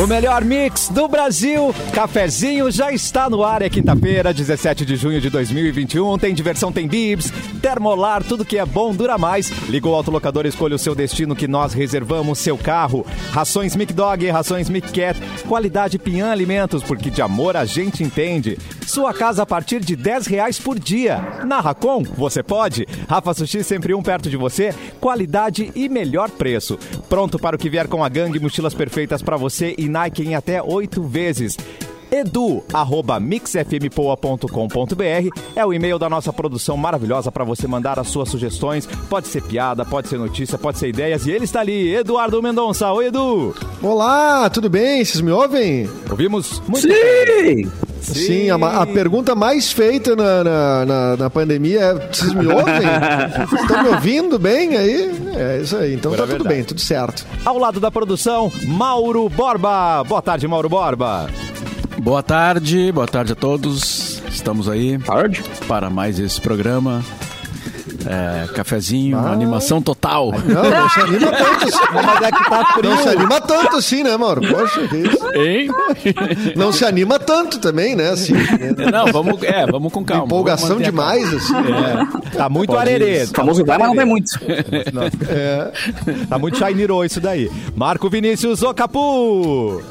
O melhor mix do Brasil. Cafezinho já está no ar. É quinta-feira, 17 de junho de 2021. Tem diversão, tem bibs, termolar, tudo que é bom dura mais. Ligou o autolocador, escolha o seu destino que nós reservamos seu carro. Rações Mic Dog, rações Mic Cat. Qualidade Pinhã Alimentos, porque de amor a gente entende. Sua casa a partir de 10 reais por dia. Na Racon, você pode. Rafa Sushi, sempre um perto de você. Qualidade e melhor preço. Pronto para o que vier com a gangue, mochilas perfeitas para você e Nike em até oito vezes. Edu, arroba mixfmpoa.com.br é o e-mail da nossa produção maravilhosa para você mandar as suas sugestões. Pode ser piada, pode ser notícia, pode ser ideias. E ele está ali, Eduardo Mendonça. Oi, Edu. Olá, tudo bem? Vocês me ouvem? Ouvimos muito Sim! bem. Sim, a, ma- a pergunta mais feita na, na, na- na pandemia é: vocês me ouvem? Estão me ouvindo bem aí? É isso aí, então Pura tá tudo verdade. bem, tudo certo. Ao lado da produção, Mauro Borba. Boa tarde, Mauro Borba. Boa tarde, boa tarde a todos. Estamos aí Tarde? para mais esse programa. É, cafezinho, Ah. animação total. Não, não se anima tanto assim. Mas é que tá frio. Não se anima tanto assim, né, Mauro? Poxa, que isso. Hein? Não se anima tanto também, né? Assim, né? Não, vamos, é, vamos com calma. Empolgação demais, assim. Tá muito Pode arerê. O famoso vai, mas não vai muito. É. Tá muito Shainiro isso daí. Marco Vinícius Ocapu.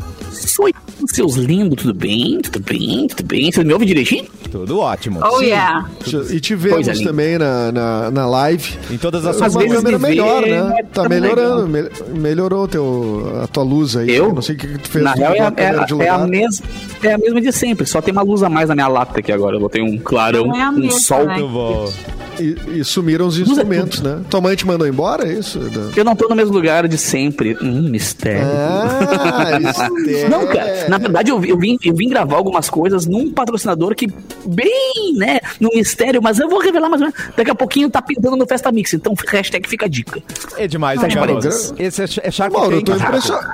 Oi, seus lindos, tudo bem? Tudo bem? Tudo bem? Vocês me ouvem direitinho? Tudo ótimo. Oh, yeah. E te vemos também na, na, na live. Em todas as suas câmera me melhor, né? Tá melhorando. me- melhorou teu, a tua luz aí. Eu? Não sei o que, tu fez. Na real, é, é, é a mesma, é a mesma de sempre. Só tem uma luz a mais na minha lata aqui agora. Eu botei um clarão, é um mesma, sol. né? Muito bom. E, e sumiram os instrumentos, né? Tua mãe te mandou embora, é isso? Eu não tô no mesmo lugar de sempre. Hum, mistério. Ah, mistério. Não, cara, na verdade eu, eu, vim, eu vim gravar algumas coisas num patrocinador que, bem, né, no mistério, mas eu vou revelar mais ou menos. Daqui a pouquinho tá pintando no Festa Mix, então hashtag fica a dica. É demais, né, garoto? Esse é, é Shark Mauro, eu tô impressionado.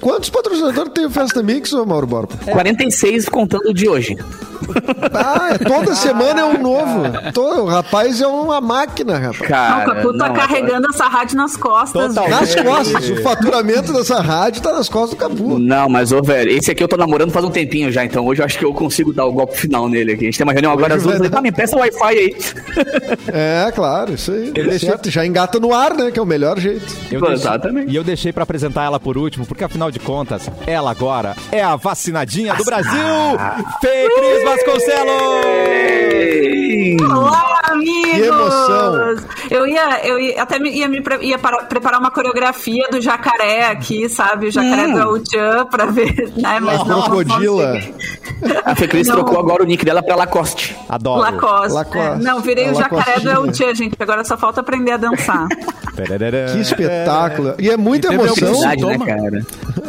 Quantos patrocinadores tem o Festa Mix, ô Mauro Borba? 46 contando o de hoje. Ah, é toda semana é um novo. Todo, o é uma máquina, rapaz. Não, Cara, o Capu tá não, carregando essa rádio nas costas. Total. Nas costas. O faturamento dessa rádio tá nas costas do Capu. Não, mas, ô, velho, esse aqui eu tô namorando faz um tempinho já, então hoje eu acho que eu consigo dar o golpe final nele aqui. A gente tem uma reunião agora às duas. dar. Ah, me peça o Wi-Fi aí. É, claro, isso aí. É certo, já engata no ar, né? Que é o melhor jeito. Eu deixei- Exatamente. E eu deixei pra apresentar ela por último, porque afinal de contas, ela agora é a vacinadinha do Brasil, Fê Cris Vasconcelos! Olá, amigos! Que emoção. Eu ia, eu ia até me- ia me pre- ia para- preparar uma coreografia do jacaré aqui, sabe? O jacaré do El-Chan pra ver, né? Mas A não, crocodila. A Fê Cris trocou agora o nick dela pra Lacoste. Adoro. Lacoste. Lacoste. É, não, virei A o jacaré do. El-Chan, gente. Agora só falta aprender a dançar. Que espetáculo. E é muita E emoção. né, Toma. cara?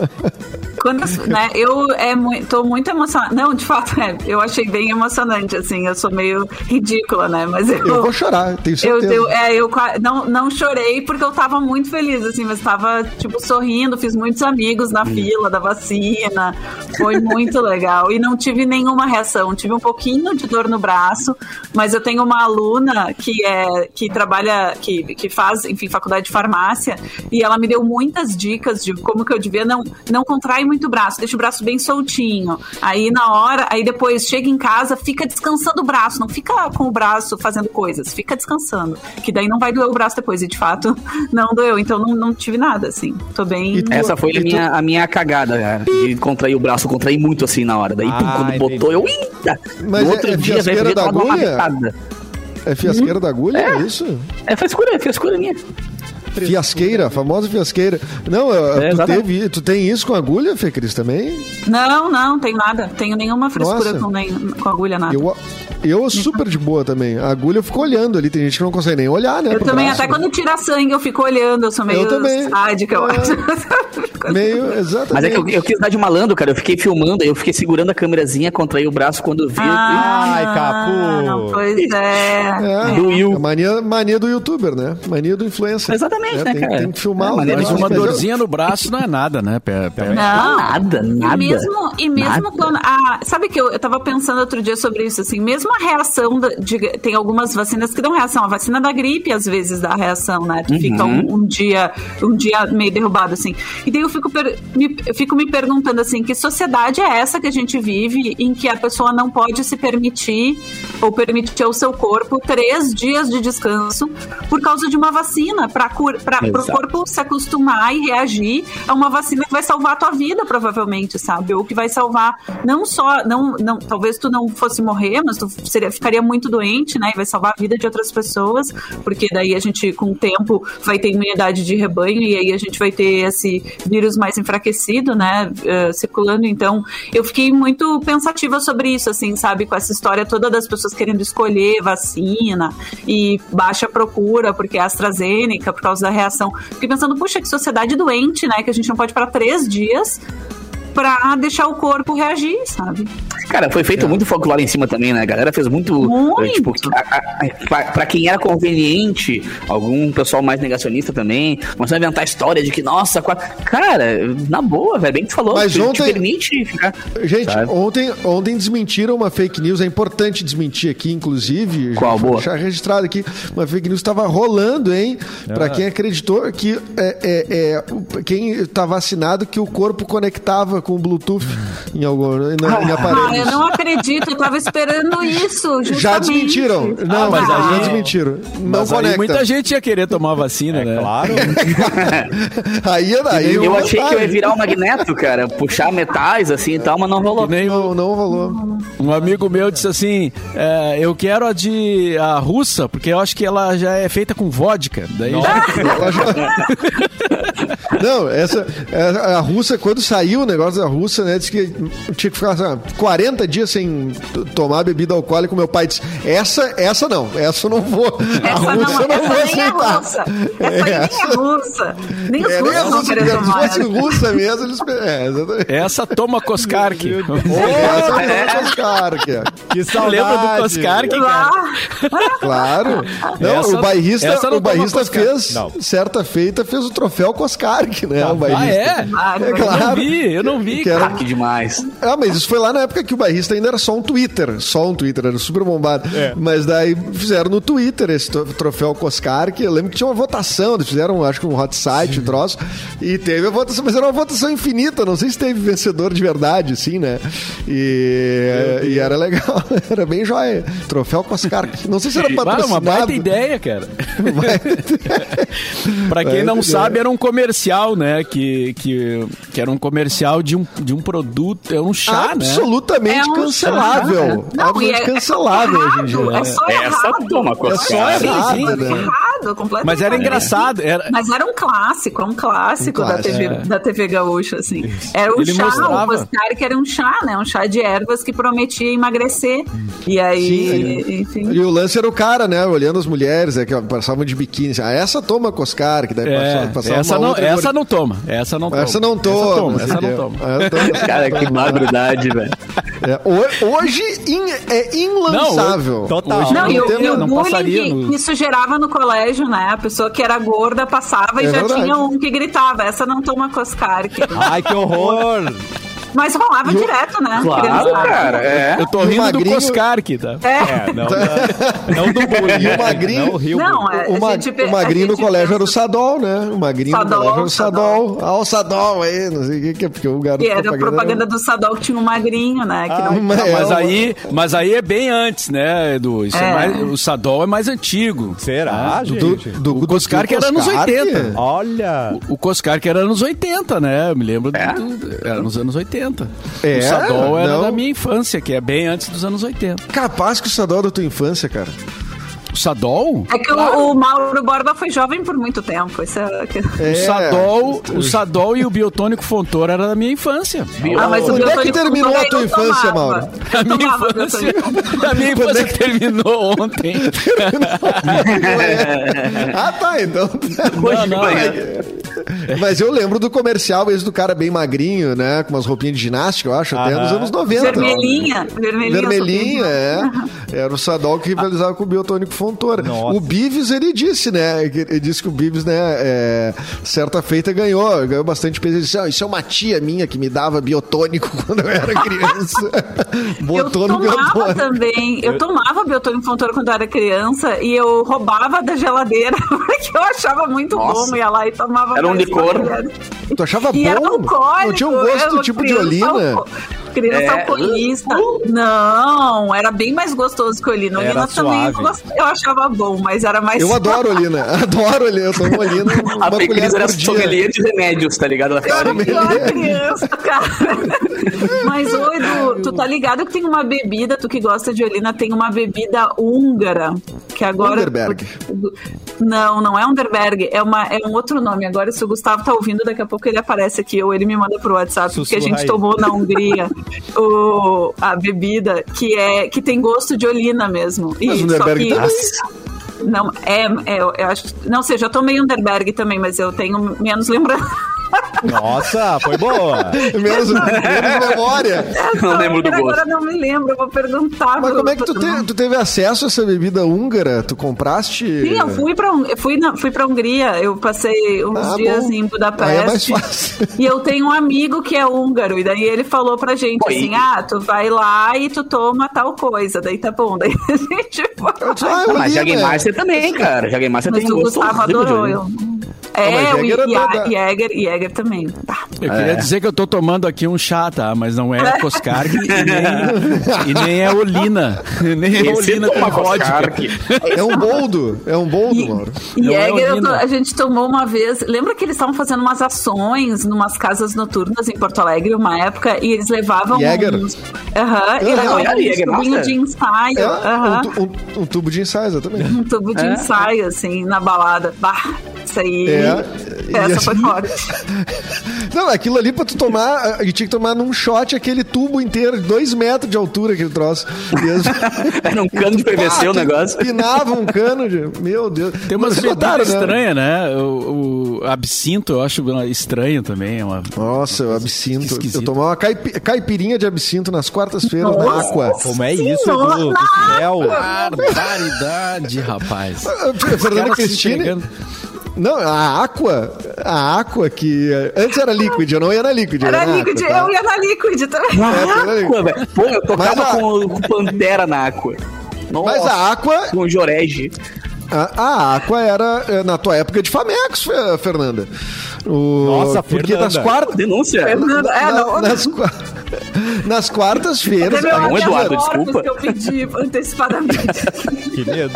Quando, né, eu é, tô muito emocionada. Não, de fato, é, eu achei bem emocionante, assim. Eu sou meio ridícula, né? Mas eu. Eu vou chorar, tenho Eu, certeza. eu, é, eu não, não chorei porque eu tava muito feliz, assim, mas tava, tipo, sorrindo, fiz muitos amigos na fila da vacina, foi muito legal. E não tive nenhuma reação, tive um pouquinho de dor no braço, mas eu tenho uma aluna que é que trabalha, que, que faz, enfim, faculdade de farmácia, e ela me deu muitas dicas de como que eu devia não, não contrair muito o braço, deixa o braço bem soltinho. Aí na hora, aí depois chega em casa, fica descansando o braço, não fica com o braço fazendo coisas, fica descansando. Que daí não vai doer o braço depois. E de fato, não doeu. Então não, não tive nada, assim. Tô bem. E tu- Essa foi a minha, a minha cagada, cara. De contrair o braço, contrair muito assim na hora. Daí, pum, Ah, quando botou, eu. Eita! Mas no é- outro é dia, velho, da agulha? É fiasqueira da agulha, é, isso? É frescura, é frescura minha. Fiasqueira, a famosa fiasqueira. Não, É, tu, teve, tu tem isso com agulha, Fê Cris, também? Não, não, tenho nada. Tenho nenhuma frescura Nossa. com, nem, com agulha, nada. Eu, eu super de boa também. A agulha eu fico olhando ali, tem gente que não consegue nem olhar, né? Eu também, braço, até né? quando tira sangue, eu fico olhando, eu sou meio Eu também. sádica, eu É. acho. Meio, exatamente. Mas é que eu, eu quis dar de malandro, cara. Eu fiquei filmando, aí eu fiquei segurando a câmerazinha, contraí o braço quando eu vi. Ai, Capu. Ah, Pois é. É, Do Will. a mania, mania do youtuber, né? Mania do influencer. Exatamente, É, né, tem, cara? tem que filmar É, Mas uma mas eu- dorzinha no braço não é nada, né? Pé, pé- Não, Nada, nada. E mesmo, e mesmo Nada. quando. Ah, sabe que eu, eu tava pensando outro dia sobre isso, assim, mesmo uma reação, da- de- tem algumas vacinas que dão reação. A vacina da gripe, às vezes, dá reação, né? Tu fica um, um dia um dia meio derrubado, assim. E daí eu fico, per- me, eu fico me perguntando, assim, que sociedade é essa que a gente vive em que a pessoa não pode se permitir ou permitir ao seu corpo três dias de descanso por causa de uma vacina, para o Exato. corpo se acostumar e reagir a uma vacina que vai salvar a tua vida, provavelmente, sabe? Ou que vai salvar não só, não, não, talvez tu não fosse morrer, mas tu seria, ficaria muito doente, né? E vai salvar a vida de outras pessoas, porque daí a gente, com o tempo, vai ter imunidade de rebanho e aí a gente vai ter esse vírus mais enfraquecido, né? eh, circulando. Então, eu fiquei muito pensativa sobre isso, assim, sabe? Com essa história toda das pessoas querendo escolher vacina e baixa procura, porque é AstraZeneca, por causa da reação. Fiquei pensando, puxa, que sociedade doente, né? Que a gente não pode parar três dias pra deixar o corpo reagir, sabe? Cara, foi feito muito folclore em cima também, né? A galera fez muito. Muito. eh, Tipo, a- a- a- pra, pra quem era conveniente, algum pessoal mais negacionista também, começou a inventar história de que, nossa, cara, na boa, velho, bem que tu falou, Mas te, ontem- te permite ficar. Gente, Sabe? ontem, ontem desmentiram uma fake news, é importante desmentir aqui, inclusive. Qual, já- boa? Deixar registrado aqui. Uma fake news estava rolando, hein? Pra quem acreditou que é, é, é, quem tá vacinado que o corpo conectava com o Bluetooth em, algum, na- em Ah, eu não acredito, eu tava esperando isso, justamente. Já desmentiram. Não, mas já aí- desmentiram. Não Mas aí conecta. muita gente ia querer tomar vacina, É né? claro. Aí, aí Eu uma achei que eu ia virar um magneto, cara, puxar metais assim e tal, mas não rolou. Nem Não, não rolou. um amigo meu disse assim: é, eu quero a de a russa, porque eu acho que ela já é feita com vodka. Daí já- Não, essa. é, A russa, quando saiu o negócio da russa, né? Disse que tinha que ficar assim, 40 dias sem tomar bebida alcoólica. Meu pai disse: essa, essa não, essa eu não vou. A Essa russa não, eu não essa vou nem é aceitar. russa. Essa aí nem é russa. Nem os É, nem a russos vão russa, querer se tomar. fosse russa mesmo, eles. É. Essa toma Koskark. Essa é o Oscar, que é. Saudade. Lembra do Koskark, cara? Claro. Não, Essa- o bairrista, essa não o bairrista toma fez, Não. certa feita, fez o troféu Coscark, né? o Ah, bairrista. é? Claro. É Eu claro. não vi, eu não vi. Que era- Ah, que demais. Ah, mas isso foi lá na época que o bairrista ainda era só um Twitter. Só um Twitter, era super bombado. É. Mas daí fizeram no Twitter esse troféu Coscar, que eu lembro que tinha uma votação, eles fizeram, acho que um hot site, um troço, e teve a votação, mas era uma votação infinita, não sei se teve vencedor de verdade, assim, né? E, e era legal, era bem joia. Troféu Coscar. Não sei se era Ah, uma patrocinado. baita ideia, cara. pra quem Baita não ideia. sabe, era um comercial, né? Que, que, que era um comercial de um, de um produto, é um chá, né? Absolutamente É um cancelável. Não, e Absolutamente é, cancelável hoje em dia. errado, É só Essa errado. toma É Coscar. só Sim, errado, sim. né? Errado. Mas era engraçado. Era, Mas era um clássico, é um clássico, Um clássico, da, TV, é. da TV Gaúcha, assim. Era um Ele chá, mostrava. o Coscar que era um chá, né? Um chá de ervas que prometia emagrecer. E aí, enfim. E o lance era o cara, né? Olhando as mulheres, né, que passavam de biquíni. assim, ah, essa toma Coscar, que daí é, passava, passava essa, uma não, outra essa não toma. Essa não toma. Essa não Essa toma. toma. Essa o quê. não toma. É, toma. Cara, que madrugada, velho. É, ho- hoje in- é inlançável. Total. Hoje Não, e o, tem- e o não bullying passaria que, no- isso gerava no colégio, né? A pessoa que era gorda passava e É já verdade. tinha um que gritava, essa não toma Coscar. que- Ai, que horror. Mas rolava direto, né? Claro, cara. É. Eu tô E o rindo magrinho- do Koskark, tá? É. É, não, não, não do bullying. E o magrinho- Não, o Rio. Não, é, O, ma- gente o magrinho no colégio pensa- era o Sadol, né? O magrinho no Sadol, colégio era o Sadol. Sadol. Ah, o Sadol aí, não sei o que é, porque o garoto E era a propaganda do Sadol que tinha um magrinho, né? Que não... Mas, Mas é, aí, mas aí é bem antes, né, Edu? Isso é É. mais- o Sadol é mais antigo. Será, do, gente? do, do, O Coscar que era nos Coscar, 80. Olha. O Coscar que era nos 80, né? Eu me lembro era nos anos 80. É? O Sadol era Não. da minha infância, que é bem antes dos anos 80. Capaz que o Sadol é da tua infância, cara. O Sadol? É que o, o Mauro Borba foi jovem por muito tempo. Isso é... É. O Sadol, o Sadol e o biotônico Fontoura era da minha infância. Ah, mas o Onde é que terminou Fontoura a tua infância, tomava. Mauro? A minha infância, a minha infância que terminou ontem. ah, tá, então. Hoje de não, manhã. Mas eu lembro do comercial, esse do cara bem magrinho, né? Com umas roupinhas de ginástica, eu acho, até nos anos 90. Vermelhinha. Vermelhinha. Vermelhinha, é. Era o Sadol que rivalizava com o Biotônico que- Fontoura. Nossa. O Bives, ele disse, né? que Ele disse que o Bives, né, é, certa feita ganhou, ganhou bastante peso. Ele disse, ah, isso é uma tia minha que me dava biotônico quando eu era criança. Eu Botou no tomava biotônico. também. Eu tomava biotônico Fontoura quando eu era criança e eu roubava da geladeira porque eu achava muito Nossa. bom. Ia lá e tomava. Era um licor. Tu achava E era bom? Não tinha um gosto tipo de criança olina? Criança É. alcoolista. Não, era bem mais gostoso que olina. Era Olina também eu, suave. eu achava bom, mas era mais Eu adoro olina. Adoro olina. Eu tomo olina A Fecris era sommelier de remédios, tá ligado? Ela Eu era a ficava- pior criança, cara. Mas, ô, Edu, tu tá ligado que tem uma bebida, tu que gosta de olina, tem uma bebida húngara, que agora... Underberg. Não, não é Underberg, é, uma, é um outro nome. Agora, se o Gustavo tá ouvindo, daqui a pouco ele aparece aqui, ou ele me manda pro WhatsApp, porque a Sussurra gente aí. tomou na Hungria o, a bebida, que, é, que tem gosto de olina mesmo. Mas E, Underberg só que- também. Não, é, é, eu acho. Não sei, já tomei Underberg também, mas eu tenho menos lembrança. Nossa, foi boa. Menos, menos memória. Não lembro do Agora gosto. não me lembro, eu vou perguntar. Mas pro- como é que tu, te- tu teve acesso a essa bebida húngara? Tu compraste? Sim, eu fui pra, eu fui, na, fui pra Hungria, eu passei uns Ah, dias bom. em Aí é Budapeste. mais fácil. E eu tenho um amigo que é húngaro, e daí ele falou pra gente Oi. assim: ah, tu vai lá e tu toma tal coisa. Daí tá bom. Daí a gente foi. Ah, mas olina. Jagermeister também, cara. Jagermeister Mas tem o gosto Gustavo adorou. Eu. É, mas o Jäger é Ia- da- Jäger, Jäger também. Tá. Eu queria dizer que eu tô tomando aqui um chá, tá? Mas não é Coscarg e nem, e nem é Olina. Nem é Olina com toma vodka. É um boldo. É um boldo, Mauro. E Não é Jäger, tô- a gente tomou uma vez. Lembra que eles estavam fazendo umas ações numas casas noturnas em Porto Alegre, uma época, e eles levavam. Jäger? Uns, aham, e uns Jäger, tubinhos nossa. de ensaio. É um, um- um tubo de ensaio, exatamente. um tubo de É. ensaio, assim, na balada. Bah, isso aí. É, Essa assim- foi forte. Não, aquilo ali pra tu tomar, e tinha que tomar num shot aquele tubo inteiro, dois metros de altura, aquele troço. As- Era um cano de PVC o negócio. Pinava um cano de. Meu Deus. Tem umas bebidas né? estranhas, né? O, o absinto eu acho estranho também. É uma... Nossa, o absinto. Esquisito. Eu tomava uma caipi- caipirinha de absinto nas quartas-feiras na Aqua. Como é isso! Edu? Do céu. Barbaridade, rapaz. Cristine. entregando. Não, a Aqua, a Aqua que antes era Liquid, eu não ia na Liquid. eu ia Era na Liquid, Aqua, tá? eu ia na Liquid também. É, Aqua, velho. Pô, eu tocava Mas a- com, com Pantera na Aqua. Nossa, Mas a Aqua, com o Jorege. A, a Aqua era eh, na tua época de Famex, Fe- Fernanda. O, Nossa, porque Fernanda. nas quartas Denúncia. Fernanda, é, na- não. nas, qua- nas quartas-feiras, gente- Eduardo, desculpa. que eu pedi antecipadamente. Que medo.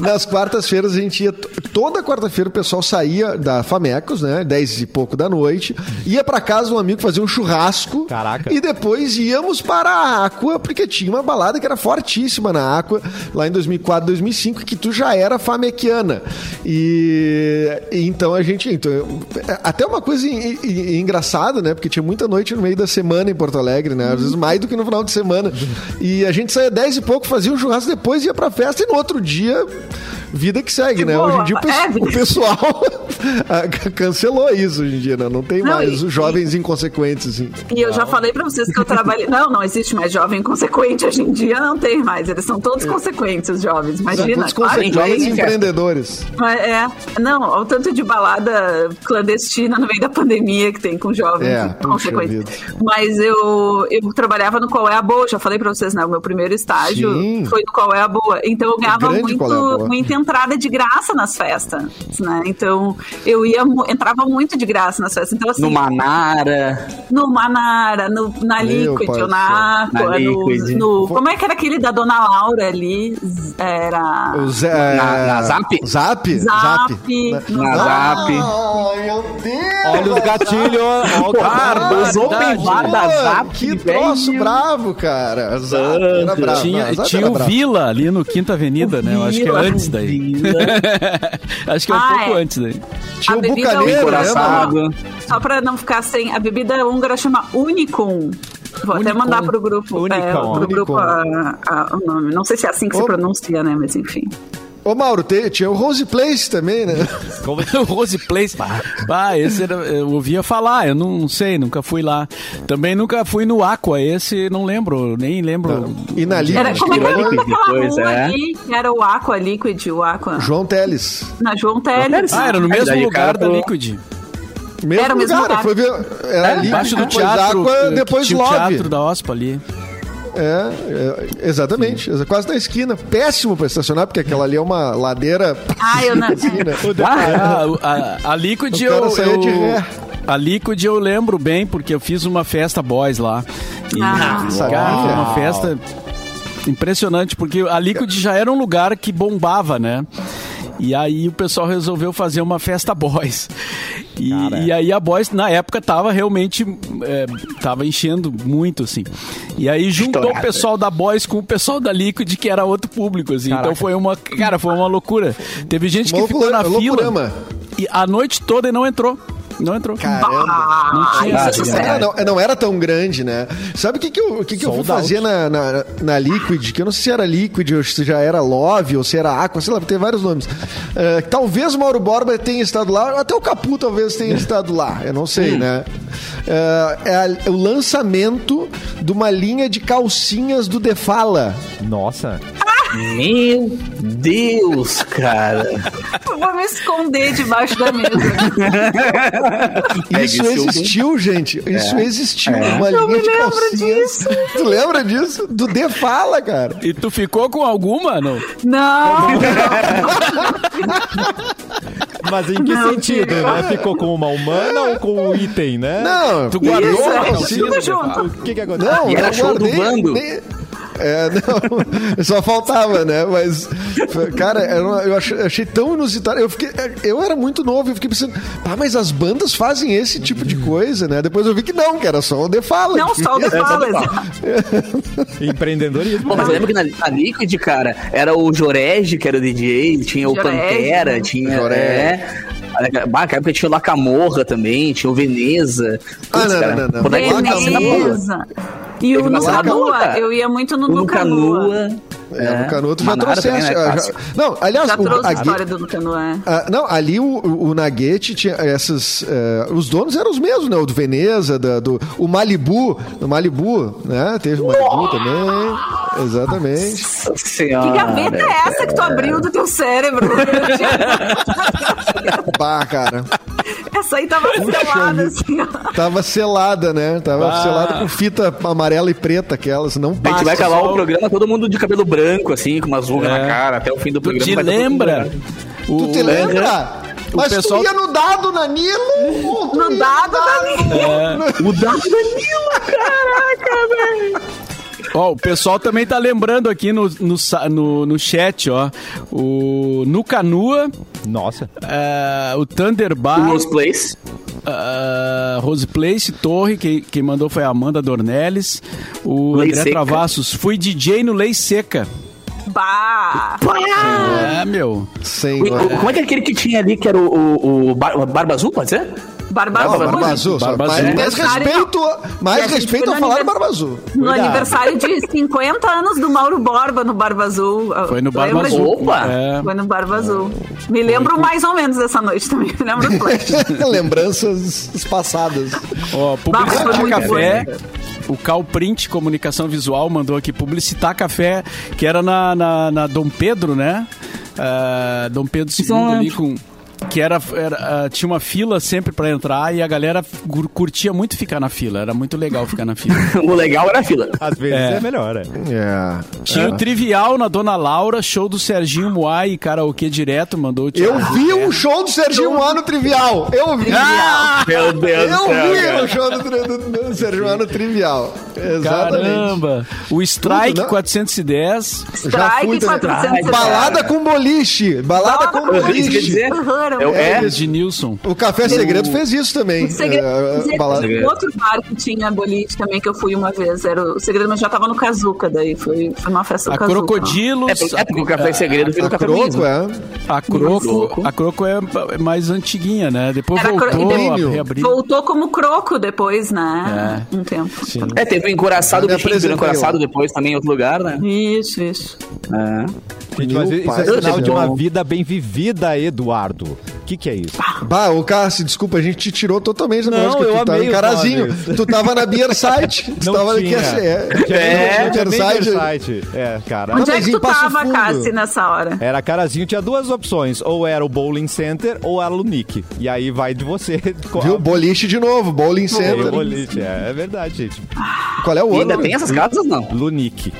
nas quartas-feiras a gente ia. Toda quarta-feira o pessoal saía da Famecos, né? 10 e pouco da noite, ia pra casa um amigo fazer um churrasco. Caraca. E depois íamos para a Aqua, porque tinha uma balada que era fortíssima na Aqua, lá em 2004, 2005, que tu já era famequiana. E, então a gente. Então, até uma coisa en- en- engraçada, né? Porque tinha muita noite no meio da semana em Porto Alegre, né? Às vezes mais do que no final de semana. E a gente saía 10 e pouco, fazia um churrasco, depois ia pra festa e no outro dia. Vida que segue, De né? boa. Hoje em dia o, pe- É, o pessoal ah, cancelou isso hoje em dia, né? Não tem Não, mais e- os jovens inconsequentes, assim. E eu já falei pra vocês que eu trabalhei. Não, não existe mais jovem consequente hoje em dia, não tem mais. Eles são todos consequentes, os jovens. Imagina. Todos claro. jovens festa. empreendedores. É, não, o tanto de balada clandestina no meio da pandemia que tem com jovens. É. Mas eu, eu trabalhava no Qual é a Boa, já falei pra vocês, né? O meu primeiro estágio Sim. foi no Qual é a Boa. Então eu ganhava grande muito, é muita entrada de graça nas festas, né? Então eu ia, entrava muito de graça nas festas. Então, assim, No Manara. no Manara, no, na Meu Liquid, na. Aqua, Na no, Liquid. no- Como é que era aquele da Dona Laura ali? Era. O Zé, Na- na Zap? Zap? Zap. Na- Na Zap. Ai, meu Deus! Olha os gatilhos. Olha o Cara, os open bar da Zap. Que velho. troço bravo, cara. Zap era bravo. Tinha, Zap tinha era o bravo. Vila ali no Quinta Avenida, né? Eu acho que é Vila, antes daí. acho que é um Ah, pouco é. antes daí. Tinha A o bebida Bucaneiro? Encoraçado. Só pra não ficar sem. A bebida húngara chama Unicum. Vou até Unicum. mandar pro grupo. Unicum. É, pro grupo a- a- o nome. Não sei se é assim que se Ô. pronuncia, né? Mas enfim. Ô, Mauro, te- tinha o Rose Place também, né? o Rose Place. Ah, esse era- eu ouvia falar, eu não sei, nunca fui lá. Também nunca fui no Aqua, esse não lembro, nem lembro. E na Liquid. Era, como é que era aquela depois, rua é. ali? que Era o Aqua Liquid, o Aqua. João Teles. Na João Teles. Ah, era no É, mesmo daí o lugar cara da Liquid. Mesmo Era o mesmo lugar, lugar. Foi ver, era Liquid, Embaixo do teatro, depois tinha o Love. teatro da OSPA ali. É, é, exatamente. Quase na esquina. Péssimo pra estacionar, porque aquela ali é uma ladeira. Ah, eu não. assim, né? Ah, a, a, a Liquid O cara eu, saía de eu- ré. A Liquid eu lembro bem, porque eu fiz uma festa boys lá. E, Ah. cara, foi uma festa impressionante, porque a Liquid já era um lugar que bombava, né? E aí o pessoal resolveu fazer uma festa boys. E, e aí a boys, na época, tava realmente. é, tava enchendo muito, assim. E aí juntou Estourada. o pessoal da boys com o pessoal da Liquid, que era outro público, assim. Então foi uma. Cara, foi uma loucura. Teve gente que ficou na fila. E a noite toda e não entrou. Não entrou. Caramba. Ah, tinha isso é essa. Ah, não, não era tão grande, né? Sabe o que, que eu, que que eu fui out. fazer na, na, na Liquid? Que eu não sei se era Liquid, ou se já era Love, ou se era Aqua, sei lá, tem vários nomes. Eh, talvez o Mauro Borba tenha estado lá, até o Capu talvez tenha estado lá, eu não sei, né? Eh, é a- o lançamento de uma linha de calcinhas do Defala. Nossa. Meu Deus, cara. Eu vou me esconder debaixo da mesa. Isso existiu, gente. Isso existiu. Uma Eu linha me de lembro calcinhas. Tu lembra disso? Do Defala, cara. E tu ficou com alguma? Não. Não, Mas em que Não, sentido, né? Ficou com uma humana ou com o item, né? Não, Tu guardou Isso, a é, calcinha? tudo junto. O que que aconteceu? Não, E era eu show do bando. nem- É, não, só faltava, né? Mas, cara, era uma- eu achei, eu achei tão inusitado. Eu, fiquei, eu era muito novo, eu fiquei pensando, pá, mas as bandas fazem esse tipo de coisa, né? Depois eu vi que não, que era só o The Fala. não só o É, fala. do pau. Empreendedorismo. Pô, mas eu lembro que na, na Liquid, cara, era o Jorege, que era o DJ, tinha o Jorege, Pantera, né? tinha. Jorege. É, Bah, naquela época tinha o Lacamorra também, tinha o Veneza. Ah, não, cara, não, não, é não. na rua? Beleza. E o Teve cena boa, Nucanua, cara. eu ia muito no O Nucanua. Nucanua. É, no Canuto já Manara trouxe também, essa. né, já- clássico. não, aliás, Já o, trouxe a a- história do Nucanua. é. Ah, não, ali o, o, o Nugget tinha essas. eh, os donos eram os mesmos, né? O do Veneza, da- do, o Malibu. O Malibu, né? Teve o Malibu também. Exatamente. Nossa Que senhora. gaveta é essa que tu abriu do teu cérebro? Pá, cara. Essa aí tava selada, assim, ó. Tava selada, né? Tava Ah. selada com fita amarela e preta, aquelas. Não A passa. gente vai acabar o programa todo mundo de cabelo branco, assim, com umas rugas É. na cara, até o fim do Tu programa. te vai tá todo mundo lembra? O- Tu te lembra? O Mas pessoal- tu ia no dado na Nilo? ou tu No dado da O Dado Danilo, caraca, velho. Ó, o pessoal também tá lembrando aqui no, no, no, no chat, ó. O Nucanua, Nossa. é, o O Thunderbar, Rose Place. uh, Rose Place, Torre, quem, quem mandou foi a Amanda Dornelles. O Lei André Seca. Travassos, fui DJ no Lei Seca. Bah! É, meu. Sem. O- o- Como é que é aquele que tinha ali, que era o, o, o o Barba Azul, pode ser? Barba Não, Azul. Barba Azul. só- Barba mais, Azul. mais Aniversário, respeito, mais respeito foi a no falar do anivers- Barba Azul. No aniversário de 50 anos do Mauro Borba no Barba Azul. Foi no Barba lembra Azul. Opa! É. Foi no Barba Azul. Me lembro mais ou menos dessa noite também. Me lembro. Lembranças passadas. Ó, foi muito café. bom. O Calprint Comunicação Visual mandou aqui publicitar café, que era na, na, na Dom Pedro, né? Ah, Dom Pedro II ali com. Que era, era, ah, tinha uma fila sempre pra entrar e a galera curtia muito ficar na fila. Era muito legal ficar na fila. O legal era a fila. Às vezes É. é, melhor, é. É. Tinha o Trivial na Dona Laura, show do Serginho Moai e karaokê direto, mandou o Eu vi Ferro. um show do Serginho Moá no Trivial. Eu vi. Meu Deus Eu do céu. vi cara. o show do, do, do Serginho Moá no Trivial. Exatamente. Caramba! O Strike Tudo, né? 410. Já fui Strike também. 400 Balada com boliche. Balada com quer boliche. dizer? Uhum, Eu- é? de Nilson. O Café Segredo fez isso também. O segredo, É, balada- tem outro bar que tinha boliche também que eu fui uma vez. Era o segredo, mas já tava no Kazuca daí. Foi, foi uma festa do A Kazuca. Crocodilos. É, porque- é porque o Café Segredo virou A Café Croco, Mesmo. é. A Croco, a Croco é é mais antiguinha, né? Depois Era cro- voltou a depois- reabrir. Voltou como croco depois, né? Um tempo. É, teve o encoraçado, Eu me o bichinho encoraçado depois também em outro lugar, né? Isso, isso. É. Gente, mas isso pai é sinal de uma vida bem vivida, Eduardo. O que, que é isso? Bah, ô Cássio, desculpa, a gente te tirou totalmente da Não, música. eu Tu tava amei os Carazinho. Tu tava na Beer Site. Tu Não tava tinha. aqui. É, É, no nem Beer Site. site. É, cara. Onde Não, é que tu tava. Cassi, nessa hora? Era Carazinho, tinha duas opções. Ou era o Bowling Center ou era o Lunique. E aí vai de você. Viu? Boliche de novo, Bowling É, Center. boliche, é, é verdade, gente. Qual é o E outro? ainda tem essas casas, não? Lunique.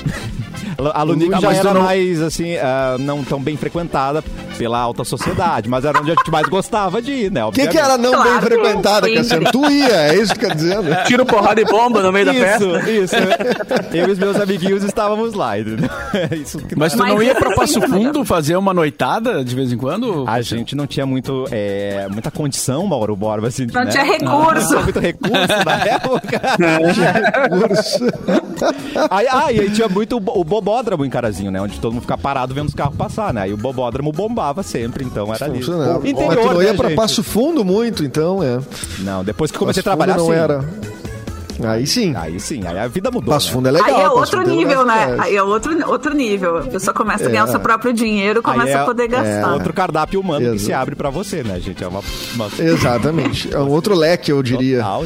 A Lunique Tá, já era não- mais, assim, ah, não tão bem frequentada pela alta sociedade, mas era onde a gente mais gostava de ir, né? O que, que era não Claro, bem frequentada. Cassiano? Tu ia, é isso que quer dizer, né? Tiro porrada e bomba no meio da festa. Isso, isso. Eu e os meus amiguinhos estávamos lá, entendeu? É Isso que Mas tu não ia pra assim, Passo? Fundo fazer uma noitada de vez em quando? A gente não tinha muito, é, muita condição, Mauro Borba, assim, Não né? tinha recurso. Não tinha muito recurso na época. aí, ah, e aí tinha muito o bobódromo em Carazinho, né? Onde todo mundo ficava parado vendo os carros passar, né? Aí o bobódromo bombava sempre, então era ali. Funcionava. Interior, Mas tu não ia né, pra gente? Passo Fundo muito, então, é. Não, depois que comecei a Fundo trabalhar, não sim. era. Aí sim. Aí sim, aí a vida mudou. Passo né? Fundo é legal. Aí é outro tem nível, né? que Aí é outro, outro nível. A pessoa começa a ganhar o seu próprio dinheiro, começa Aí é- a poder gastar. Outro cardápio humano que Exato. se abre pra você, né, gente? É uma. uma... Exatamente. É um outro leque, eu diria. Total.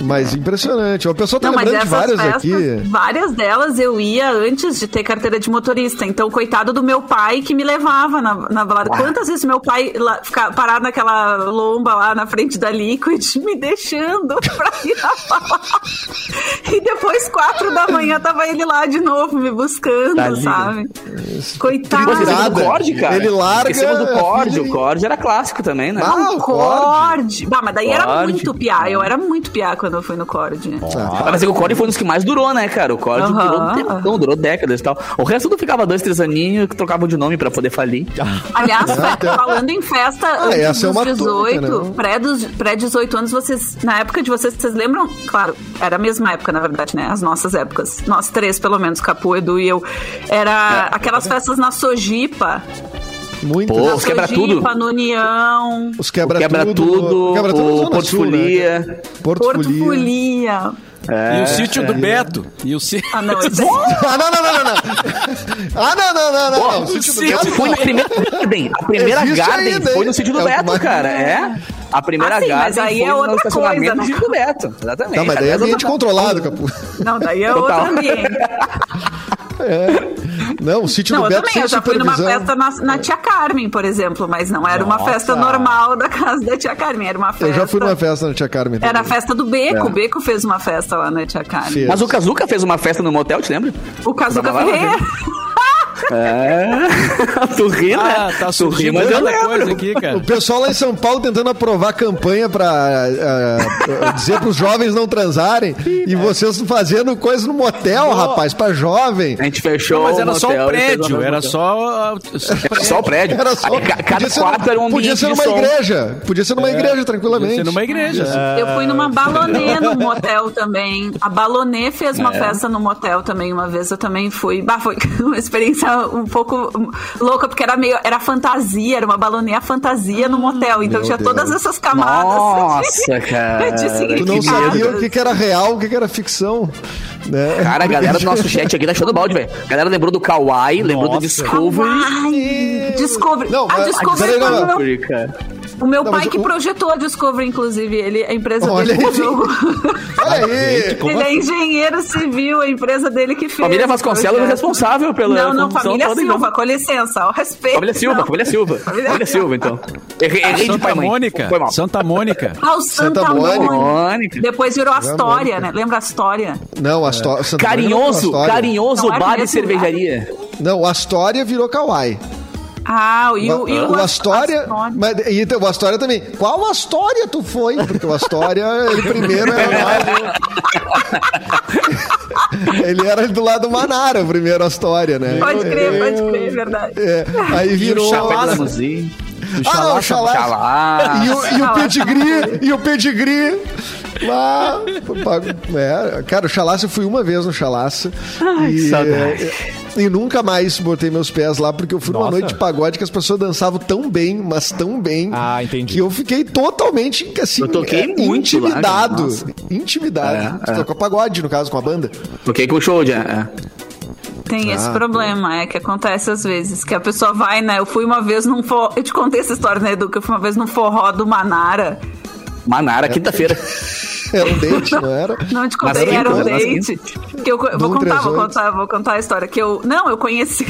Mas impressionante. O pessoal tá Não, lembrando de várias festas, aqui. várias delas eu ia antes de ter carteira de motorista. Então, coitado do meu pai que me levava na, na balada. Quantas vezes meu pai lá, ficar parado naquela lomba lá na frente da Liquid, me deixando pra ir na. E depois, quatro da manhã, tava ele lá de novo me buscando, sabe? Coitado. esquecemos do Nada. Cord, cara. Ele larga Esquecemos do Cord. O e- Cord era clássico também, né? Ah, o Cord. Cord. Bah, mas daí era muito piá. Eu era muito piá quando eu fui no Cord. Ah, Mas é que o Cord foi um dos que mais durou, né, cara? O Cord Aham. durou um tempão, durou décadas e tal. O resto tudo ficava dois, três aninhos que trocavam de nome pra poder falir. Aliás, fe- falando em festa Ah, antes essa é dos uma 18, tônica, né? pré, dos, pré 18 anos, vocês, na época de vocês, vocês lembram? Claro, era a mesma época, na verdade, né? As nossas épocas. Nós três, pelo menos, Capu, Edu e eu. Era aquelas festas na Sojipa. Muito. Pô, na os quebra Sojipa, tudo. no União. Os O quebra, Quebra tudo. Tudo, Quebra tudo o Sul, né? Folia. Porto, Porto Folia. Folia. E o sítio do Beto. E o sítio... Ah, não, esse Ah, não, não, não, não, não. Ah, não, não, não, não. não. O sítio do Eu Beto, fui na primeira Garden. A primeira Existe Garden ainda, foi no sítio do É o Beto, mais- cara. É. A primeira Ah, sim, Garden mas aí foi é outra coisa, né? do. Exatamente. Tá, mas daí é ambiente eu- controlado, Capu. Não, daí é Total. outro ambiente. Não, o sítio Não, do eu Beto também, sem eu já fui numa festa na, na Tia Carmen, por exemplo, mas não era uma Nossa. festa normal da casa da Tia Carmen, era uma festa... Eu já fui numa festa na Tia Carmen. Era a também. festa do Beco, É. o Beco fez uma festa lá na Tia Carmen. Fez. Mas o Kazuca fez uma festa no motel, te lembra? O Kazuca lá, Ferreira. É. tu ri, né? Ah, tá surgindo mas eu muita coisa lembro. aqui, cara. O pessoal lá em São Paulo tentando aprovar campanha pra ah, dizer pros jovens não transarem e vocês fazendo coisa no motel, rapaz, pra jovem. A gente fechou Não, mas era o só o prédio, era só... Era só o prédio. Era só, cada podia quarto era um Podia ser numa som. igreja. Podia ser numa igreja, Podia tranquilamente. ser numa igreja. Eu fui numa balonê no motel também. A balonê fez uma É. festa no motel também uma vez. Eu também fui. Bah, foi uma experiência um pouco louca, porque era meio. Era fantasia, era uma balonê a fantasia no motel. Então tinha Deus. todas essas camadas. Nossa, cara. de Tu não sabia o que, que era real, o que, que era ficção. Né? Cara, a galera do nosso chat aqui tá achando balde, velho. A galera lembrou do Kawaii, lembrou do Nossa. Discovery. Ai, Discovery. Não, a mas- Discovery foi não, o meu- Não, pai que o- projetou a Discovery, inclusive. Ele, a empresa Olha dele aí. que jogou. Olha aí. Ele é assim? engenheiro civil, a empresa dele que fez. Família Vasconcelos é responsável pela Não, não, família toda, Silva, então. com licença, ao respeito. Família Silva, família Silva. Família Silva, então. Errei, errei de Santa pai e mãe. Mônica. Foi mal. Santa Mônica. Ah, o Santa, Santa Mônica. Mônica. Depois virou Astoria, né? Lembra Astoria? Não, a Mônica Carinhoso, Astoria. carinhoso Não é bar e cervejaria. Não, a Astoria virou Kawaii. Ah, e o, e o, o Astoria. Astoria. Mas, e então, o Astoria também. Qual Astoria tu foi? Porque o Astoria, ele primeiro era. ele era do lado do Manara, o primeiro Astoria, né? Pode crer, pode crer, é verdade. É, aí virou. Chapéu da Muzinho. Ah, o Chalá. Chalá. E o, e o pedigree, e o pedigree lá. É, cara, o Chalaça eu fui uma vez no Chalaça. Ai, que e, saudade. É, e nunca mais botei meus pés lá, porque eu fui numa Nossa. noite de pagode que as pessoas dançavam tão bem, mas tão bem. Ah, entendi. Que eu fiquei totalmente, assim, Eu toquei é, muito lá, intimidado. nossa. intimidado. É, Você é. tocou pagode, no caso, com a banda. Toquei com o show, já. é. Tem esse Ah, problema, é que acontece às vezes, que a pessoa vai, né? Eu fui uma vez num forró. Eu te contei essa história, né, Edu? Que eu fui uma vez num forró do Manara. Manara, quinta-feira. Era um date, não era? Não te Mas contei, era um quinta, mas date. Que eu, vou contar, vou 138. contar, vou contar a história. Que eu. Não, eu conheci.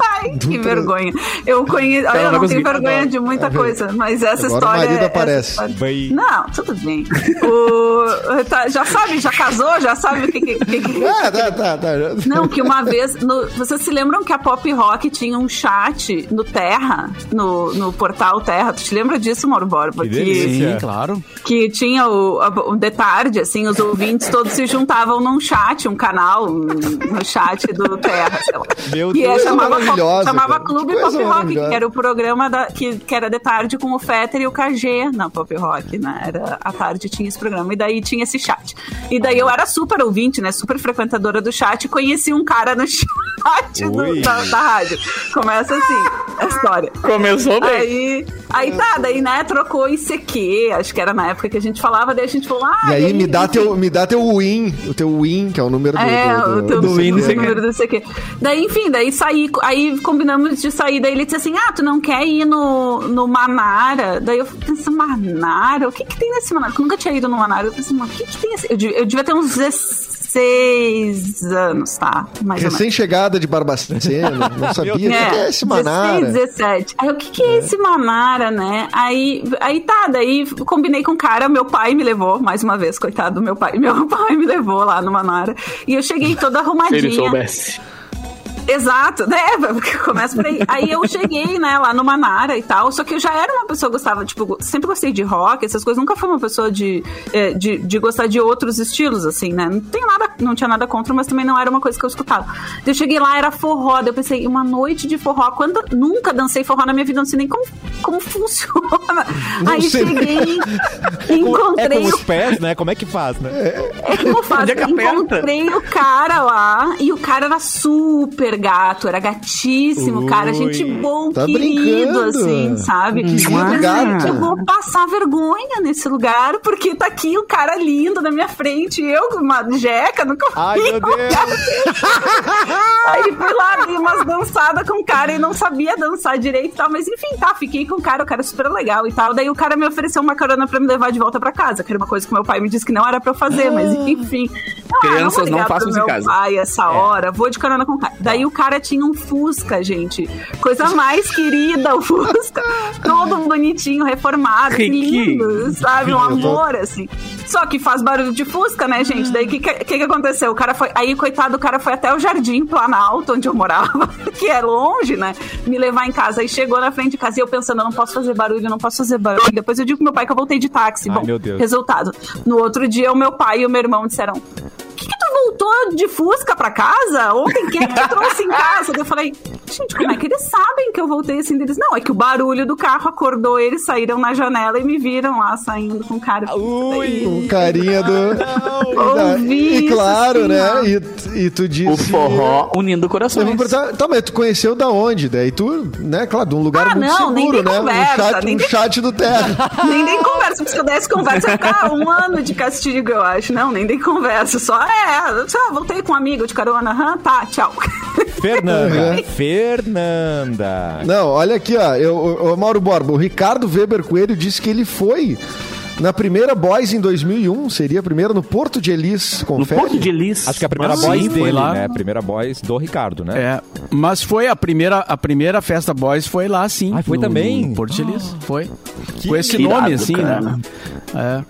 Ai, Do que 138. vergonha. Eu conheço. Ela Eu não tenho vergonha de muita coisa, mas essa Agora o história. marido essa aparece. história- Vai. Não, tudo bem. O- tá, já sabe, já casou, já sabe o que. que, que- que- Ah, tá, tá, tá. Não, que uma vez. no- vocês se lembram que a Pop Rock tinha um chat no Terra, no, no portal Terra? Tu te lembra disso, Mauro Borba? Que delícia. Sim, claro. que tinha o, o de tarde, assim, os ouvintes todos se juntavam num chat, um canal, um- no chat do Terra, sei lá. Meu que Deus, é, chamava, maravilhosa, chamava cara. Clube Pop Rock, que era o programa da, que, que era de tarde com o Fetter e o KG na Pop Rock, né? Era, à tarde tinha esse programa, e daí tinha esse chat. E daí eu era super ouvinte, né? Super frequentadora do chat, e conheci um cara no chat do- da, da rádio. Começa assim, a história. Começou bem. Aí, aí tá, daí, né, trocou ICQ, acho que era na época que a gente falava, daí a gente falou, ah, E aí me dá, teu, me dá teu win, o teu win, que é o número do, É, do, do, o teu do win, o não sei o número do ICQ. Daí, enfim, daí saí, aí combinamos de sair, daí ele disse assim, ah, tu não quer ir no, no Manara? Daí eu pensei, Manara? O que que tem nesse Manara? Eu nunca tinha ido no Manara, eu pensei, mas o que que tem nesse... Eu, devia- eu devia ter uns 16 anos, tá? Mais. Recém-chegada de Barbacena, não sabia. O que é esse Manara? 16, 17. Aí, o que, que é. esse Manara, né? Aí, aí tá, daí combinei com o cara, meu pai me levou, mais uma vez, coitado do meu pai. Meu pai me levou lá no Manara. E eu cheguei toda Se ele arrumadinha. soubesse. Exato, né? Porque começa por aí. Aí eu cheguei, né, lá no Manara e tal, só que eu já era uma pessoa que gostava, tipo, sempre gostei de rock, essas coisas, nunca fui uma pessoa de, eh, de, de gostar de outros estilos, assim, né? Não tem nada, não tinha nada contra, mas também não era uma coisa que eu escutava. Eu cheguei lá, era forró, daí eu pensei, uma noite de forró, quando nunca dancei forró na minha vida, não sei nem como, como funciona. Não aí sei. cheguei, É encontrei com os pés, né? Como é que faz, né? é como Onde é encontrei o cara lá e o cara era super gato, era gatíssimo, cara, gente bom, Tá querido, brincando? assim, sabe? Que eu pensei, gato. eu vou passar vergonha nesse lugar, porque tá aqui um cara lindo na minha frente, e eu com uma jeca, nunca Ai, vi meu Deus. Aí fui lá, dei umas dançadas com o cara e não sabia dançar direito e tal. Mas enfim, tá, fiquei com o cara, o cara é super legal e tal. Daí o cara me ofereceu uma carona pra me levar de volta pra casa, que era uma coisa que meu pai me disse que não era pra eu fazer, mas enfim. Ah, Crianças vou ligar não façam pro isso em meu casa. pai essa hora, vou de carona com o cara. Daí o cara tinha um Fusca, gente. Coisa mais querida, o Fusca. Todo bonitinho, reformado, Riquinho. lindo, sabe? Um amor, assim. Só que faz barulho de Fusca, né, gente? Daí o que, que, que aconteceu? O cara foi. Aí, coitado, o cara foi até o Jardim Planalto, onde eu morava, que é longe, né? Me levar em casa. Aí chegou na frente de casa e eu pensando, eu não posso fazer barulho, eu não posso fazer barulho. Depois eu digo pro meu pai que eu voltei de táxi. Ai, Bom, meu Deus. resultado. No outro dia, o meu pai e o meu irmão disseram. Voltou de Fusca pra casa? Ontem quem é que trouxe em casa? Eu falei, gente, como é que eles sabem que eu voltei assim deles? Não, é que o barulho do carro acordou eles, saíram na janela e me viram lá saindo com o cara. Ui. Um carinha do. Ouvi e claro, isso, né? E, e tu disse. O forró unindo Eu corações. vou perguntar, tá, mas tu conheceu da onde? Daí tu, né, claro, de um lugar Ah, muito não, nem seguro, né? conversa, um chat, nem um tem- chat do Terra. Nem dei conversa, porque se eu desse conversa, eu ia ficar um ano de castigo, eu acho. Não, nem dei conversa, só é, só voltei com um amigo de carona, aham, tá, tchau. Fernanda. Fernanda. Não, olha aqui, ó. Eu, o Mauro Borba, o Ricardo Weber Coelho disse que ele foi na primeira Boys em 2001. Seria a primeira no Porto de Elis, No confere? Porto de Lis. Acho que a primeira Ah, boys sim, foi dele, lá. né? A primeira boys do Ricardo, né? É, mas foi a primeira, a primeira festa boys foi lá, sim. Ah, foi também? No Porto Feliz, foi. Com esse irado, nome, assim, cara. né? É.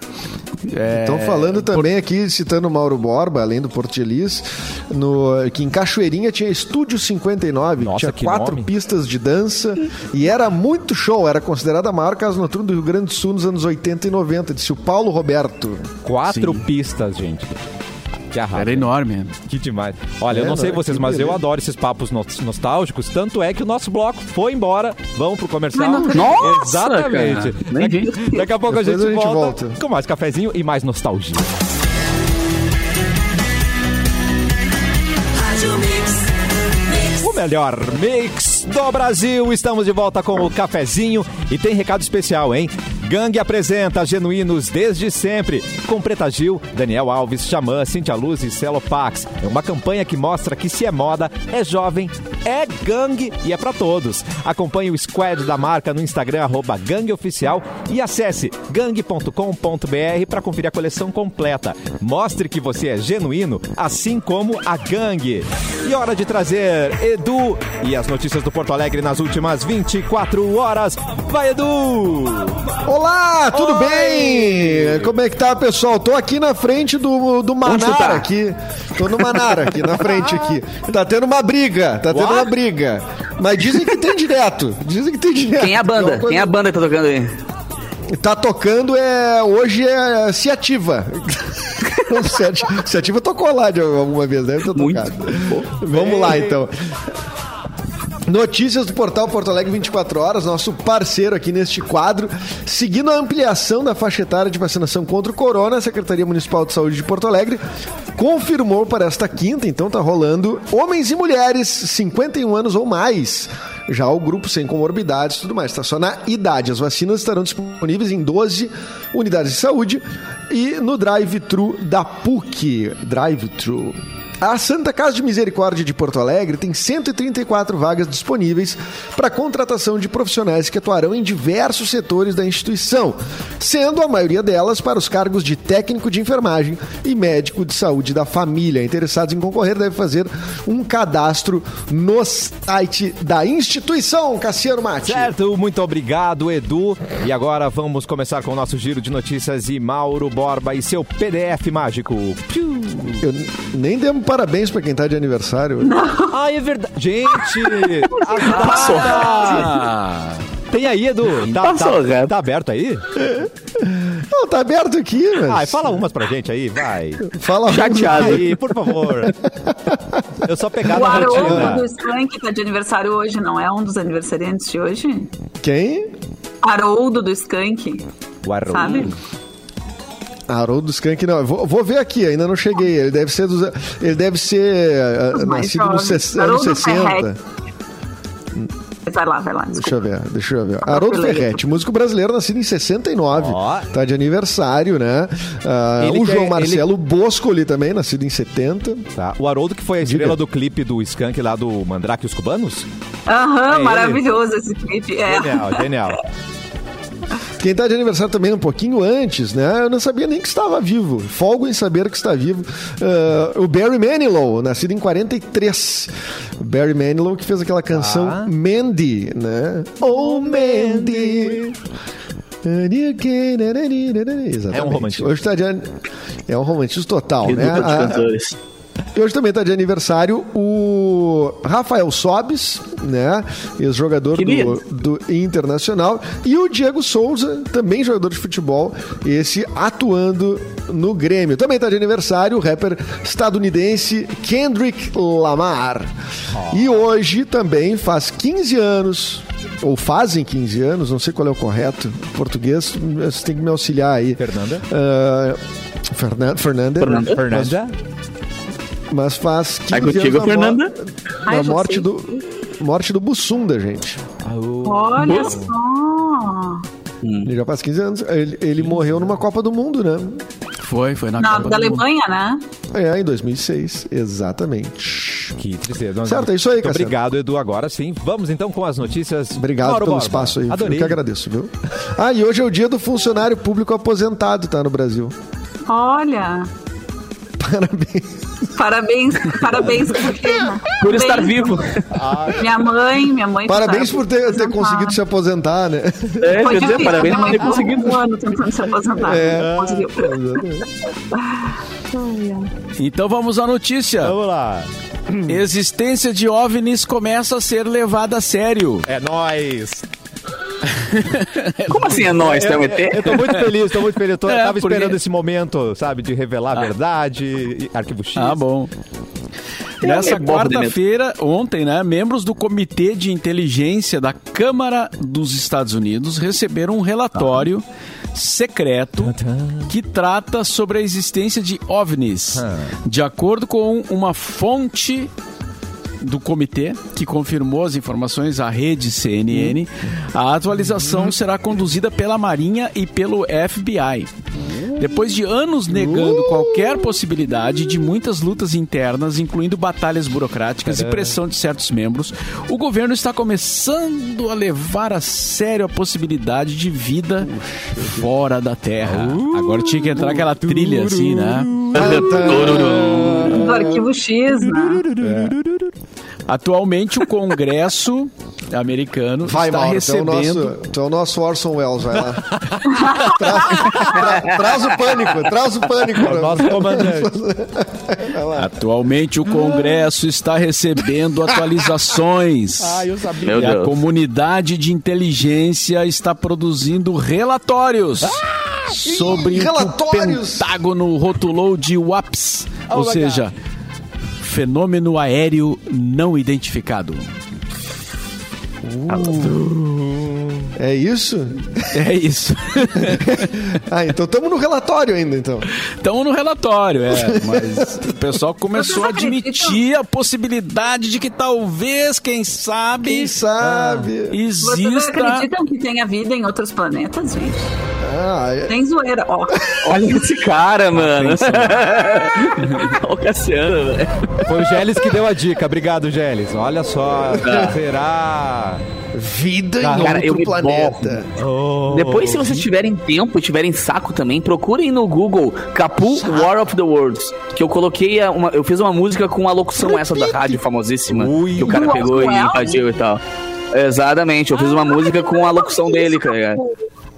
É, Estão falando também aqui, citando o Mauro Borba, além do Porto de Elis, no, que em Cachoeirinha tinha Estúdio 59, Nossa, tinha que quatro nome. pistas de dança e era muito show, era considerada a maior casa noturna do Rio Grande do Sul nos anos 80 e 90, disse o Paulo Roberto. Quatro Sim. pistas, gente. Que arraso. Era enorme. Que demais. Olha, eu É, não sei não, vocês, mas eu beleza. adoro esses papos nos- nostálgicos. Tanto é que o nosso bloco foi embora. Vamos pro comercial. Não. Nossa, Exatamente. Daqui, daqui a pouco a gente, a gente volta, volta. com mais cafezinho e mais nostalgia. O melhor mix do Brasil. Estamos de volta com o cafezinho e tem recado especial, hein? Gangue apresenta Genuínos desde sempre, com Preta Gil, Daniel Alves, Xamã, Cintia Luz e Celopax. É uma campanha que mostra que se é moda, é jovem, é gangue e é pra todos. Acompanhe o squad da marca no Instagram, arroba gangueoficial e acesse gangue.com.br para conferir a coleção completa. Mostre que você é genuíno, assim como a gangue. E hora de trazer Edu e as notícias do Porto Alegre nas últimas 24 horas. Vai, Edu! Olá, tudo Oi. bem? Como é que tá, pessoal? Tô aqui na frente do, do Manara tá? aqui. Tô no Manara aqui, na frente aqui. Tá tendo uma briga, tá tendo? Uma briga. Mas dizem que tem direto. Dizem que tem direto. Quem é a banda? coisa- Quem é a banda que tá tocando aí? Tá tocando é. Hoje é Ciativa. Ciativa, Ciativa tocou lá de alguma vez, deve ter Muito. tocado. Vamos lá então. Notícias do portal Porto Alegre 24 Horas, nosso parceiro aqui neste quadro. Seguindo a ampliação da faixa etária de vacinação contra o corona, a Secretaria Municipal de Saúde de Porto Alegre confirmou para esta quinta, então tá rolando, homens e mulheres 51 anos ou mais. Já o grupo sem comorbidades e tudo mais, tá só na idade. As vacinas estarão disponíveis em 12 unidades de saúde e no drive-thru da PUC. Drive-thru. A Santa Casa de Misericórdia de Porto Alegre tem 134 vagas disponíveis para contratação de profissionais que atuarão em diversos setores da instituição, sendo a maioria delas para os cargos de técnico de enfermagem e médico de saúde da família. Interessados em concorrer devem fazer um cadastro no site da instituição. Cassiano Mate. Certo, muito obrigado, Edu. E agora vamos começar com o nosso giro de notícias e Mauro Borba e seu PDF mágico. Piu. Eu nem demos parabéns para quem tá de aniversário. hoje. Ah, é verdade. Gente, a Passou. Tem aí, Edu? Tá, Passou, tá, tá aberto aí? Não, tá aberto aqui, mas... Ai, fala umas pra gente aí, vai. Fala Chateado. Aí, por favor. Eu só pegar O na Haroldo rotina. do Skank tá de aniversário hoje, não é um dos aniversariantes de hoje? Quem? Haroldo do Skank, O Haroldo. sabe? Haroldo Skank, não. Vou, vou ver aqui, ainda não cheguei. Ele deve ser dos, Ele deve ser mais nascido nos jovens. ses- anos Haroldo 60. Ferretti. Vai lá, vai lá. Deixa Desculpa. eu ver, deixa eu ver. Haroldo. Ferretti, músico brasileiro, nascido em 69. Ó. Tá de aniversário, né? Ele o é- João ele- Marcelo Boscoli também, nascido em 70. Tá. O Haroldo que foi a estrela Diga. do clipe do Skank lá do Mandrake e os Cubanos? Aham, É ele. maravilhoso esse clipe. É. Genial, genial. Quem tá de aniversário também um pouquinho antes, né? Eu não sabia nem que estava vivo. Folgo em saber que está vivo. Ah, o Barry Manilow, nascido em 43. O Barry Manilow que fez aquela canção Ah. Mandy, né? Oh, Mandy. Exatamente. É um romantismo. Hoje tá de É um romantismo total, Que né? de A- cantores. E hoje também está de aniversário o Rafael Sobis, né? Ex-jogador do, do Internacional. E o Diego Souza, também jogador de futebol, esse atuando no Grêmio. Também está de aniversário o rapper estadunidense Kendrick Lamar. E hoje também faz 15 anos. Ou fazem 15 anos, não sei qual é o correto. em Português, você tem que me auxiliar aí. Fernanda? Ah, Fernan- Fernanda. Fernanda? Fernanda? Mas faz 15 Vai contigo, mo- Fernanda? Da Ai, já morte sei. do, morte do Bussunda, gente. Olha só. Ele já faz 15 anos. Ele, ele morreu numa Copa do Mundo, né? Foi, foi na Na, Copa da do Mundo. Alemanha, né? É, em 2006. Exatamente. Que tristeza. Certo, é isso aí, Cassiano. obrigado, Edu. Agora sim. Vamos então com as notícias. Obrigado Mauro pelo Borba. espaço aí. Adorei. Eu que agradeço, viu? Ah, e hoje é o dia do funcionário público aposentado, tá? No Brasil. Olha. Parabéns. Parabéns, parabéns por ter? Por estar Parabéns. vivo. Minha mãe, minha mãe. Parabéns por ter, ter conseguido se aposentar, né? É, Foi quer dizer, difícil, parabéns por ter conseguido. Um ano tentando se aposentar. É. Conseguiu. Então vamos à notícia. Vamos lá. Existência de OVNIs começa a ser levada a sério. É nóis. Como assim é nós, tem um Eu, eu ET? tô muito feliz, tô muito feliz. Eu tô, É, tava porque- esperando esse momento, sabe, de revelar a verdade, e- arquivo X. Ah, bom. Nessa é quarta-feira, ontem, né, membros do Comitê de Inteligência da Câmara dos Estados Unidos receberam um relatório secreto que trata sobre a existência de OVNIs. De acordo com uma fonte do comitê, que confirmou as informações à rede CNN, a atualização será conduzida pela Marinha e pelo FBI. Depois de anos negando qualquer possibilidade de muitas lutas internas, incluindo batalhas burocráticas e pressão de certos membros, o governo está começando a levar a sério a possibilidade de vida fora da Terra. Agora tinha que entrar aquela trilha assim, né? Do arquivo X, né? Atualmente o Congresso americano Vai, está Mauro, recebendo. tu é, o nosso, tu é o nosso Orson Welles, vai lá. traz, tra- traz o pânico, traz o pânico. O nosso comandante. Atualmente o Congresso está recebendo atualizações. Ah, eu sabia. E a comunidade de inteligência está produzindo relatórios sobre o que o relatórios! Pentágono rotulou de WAPS, ou Oh my seja, fenômeno aéreo não identificado. É isso? É isso. Ah, então estamos no relatório ainda, então. Estamos no relatório, é, mas o pessoal começou a Vocês admitir a possibilidade de que talvez, quem sabe, Quem sabe? Vocês exista acreditam que tenha vida em outros planetas, gente? Ah, é- Tem zoeira, ó. Olha esse cara, mano. Olha o Cassiano, velho. Foi o Geles que deu a dica. Obrigado, Geles. Olha só. Será? Vida Cara, em cara, outro planeta. Depois, se vocês tiverem tempo e tiverem saco também, procurem no Google Capu War of the Worlds. Que eu coloquei uma. Eu fiz uma música com a locução essa da rádio famosíssima. Ui. que o cara pegou e Roswell? invadiu e tal. Exatamente, eu fiz uma música com a locução dele, cara.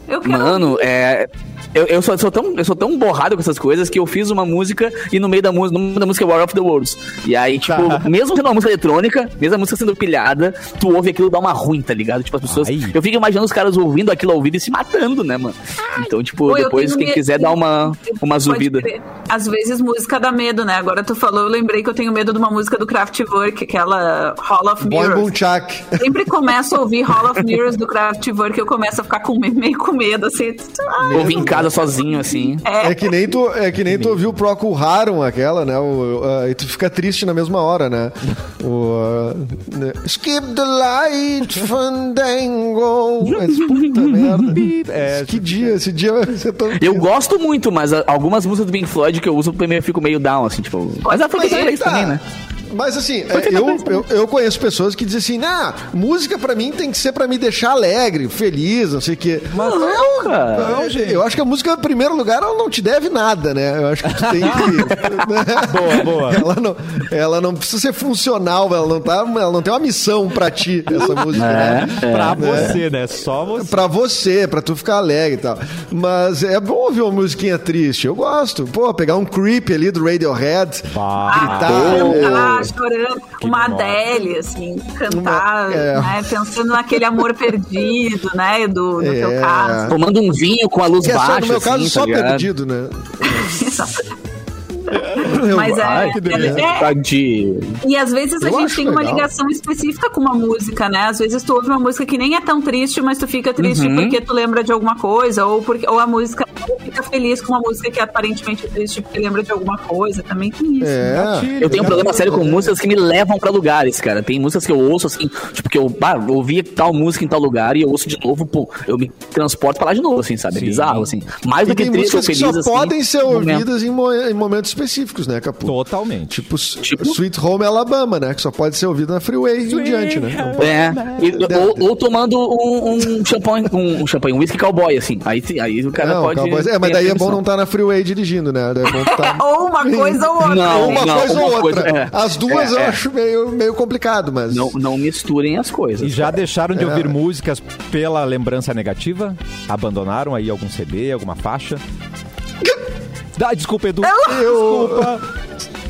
Eu quero Mano, ouvir. é. Eu, eu, sou, sou tão, eu sou tão borrado com essas coisas que eu fiz uma música e no meio da música, no meio da música é War of the Worlds. E aí, tipo, mesmo sendo uma música eletrônica, mesmo a música sendo pilhada, tu ouve aquilo dá uma ruim, tá ligado? Tipo, as pessoas. Ai. Eu fico imaginando os caras ouvindo aquilo ao ouvido e se matando, né, mano? Então, tipo, Pô, depois, quem medo- quiser dar uma, uma crer. Às vezes música dá medo, né? Agora tu falou, eu lembrei que eu tenho medo de uma música do Kraftwerk, aquela Hall of Boy Mirrors. Bunchak. Sempre começo a ouvir Hall of Mirrors do Kraftwerk e eu começo a ficar com, meio com medo, assim. Ai, em casa sozinho, assim. É que nem tu, é que nem tu ouviu o Procol Harum, aquela, né? O, uh, e tu fica triste na mesma hora, né? O, uh, né? Skip the light, fandango. Mas, puta merda. É, que dia, esse dia vai ser tão... Eu gosto muito, mas algumas músicas do Pink Floyd que eu uso, eu fico meio down, assim, tipo. Mas a foi feita pra isso Tá. também, né? Mas assim, é, eu, eu, eu conheço pessoas que dizem assim, ah, música pra mim tem que ser pra me deixar alegre, feliz, não sei o quê. Mas Não, cara. Não, gente. Eu acho que a música, em primeiro lugar, ela não te deve nada, né? Eu acho que tu tem que. Boa, boa. Ela não, ela não precisa ser funcional, ela não, tá, ela não tem uma missão pra ti, essa música, né? Pra você, né? Só você. Pra você, pra tu ficar alegre e tal. Mas é bom ouvir uma musiquinha triste. Eu gosto. Pô, pegar um creep ali do Radiohead, Bah. gritar. cantar, é, chorando, uma demora. Adele, assim, cantar, Uma- é. né? Pensando naquele amor perdido, né? Do, no É. teu caso. Tomando um vinho com a luz que é só, baixa. no meu caso, assim, só tá perdido, né? Mas é, Ai, é- é- Tadinho. E às vezes a Eu gente tem uma legal. ligação específica com uma música, né? Às vezes tu ouve uma música que nem é tão triste, mas tu fica triste Uhum. porque tu lembra de alguma coisa, ou porque ou a música fica feliz com uma música que aparentemente é triste porque lembra de alguma coisa. Também tem isso. né? É. Eu tenho um problema sério com músicas que me levam pra lugares, cara. Tem músicas que eu ouço assim, tipo, que eu ah, ouvi tal música em tal lugar e eu ouço de novo, pô, eu me transporto pra lá de novo, assim, sabe? É Sim. bizarro, assim. Mais E do que tem triste ou músicas que feliz, só assim. podem ser ouvidas em momentos específicos, né, Capu? Totalmente. Tipo, Tipo? Sweet Home Alabama, né? Que só pode ser ouvido na Freeway em diante, né? É, e- ou, ou tomando um, um champanhe, um, um champanhe, um whisky cowboy, assim. Aí, aí o cara Não, pode. Cowboys- é, mas daí é bom não estar na Freeway dirigindo, né? Daí É bom tá... Ou uma coisa ou outra. Não, uma não, coisa ou outra. coisa, é. As duas É, eu é. acho meio, meio complicado, mas. Não, não misturem as E coisas. já deixaram É. de ouvir músicas pela lembrança negativa? Abandonaram aí algum CD, alguma faixa? Ah, desculpa, Edu. Desculpa.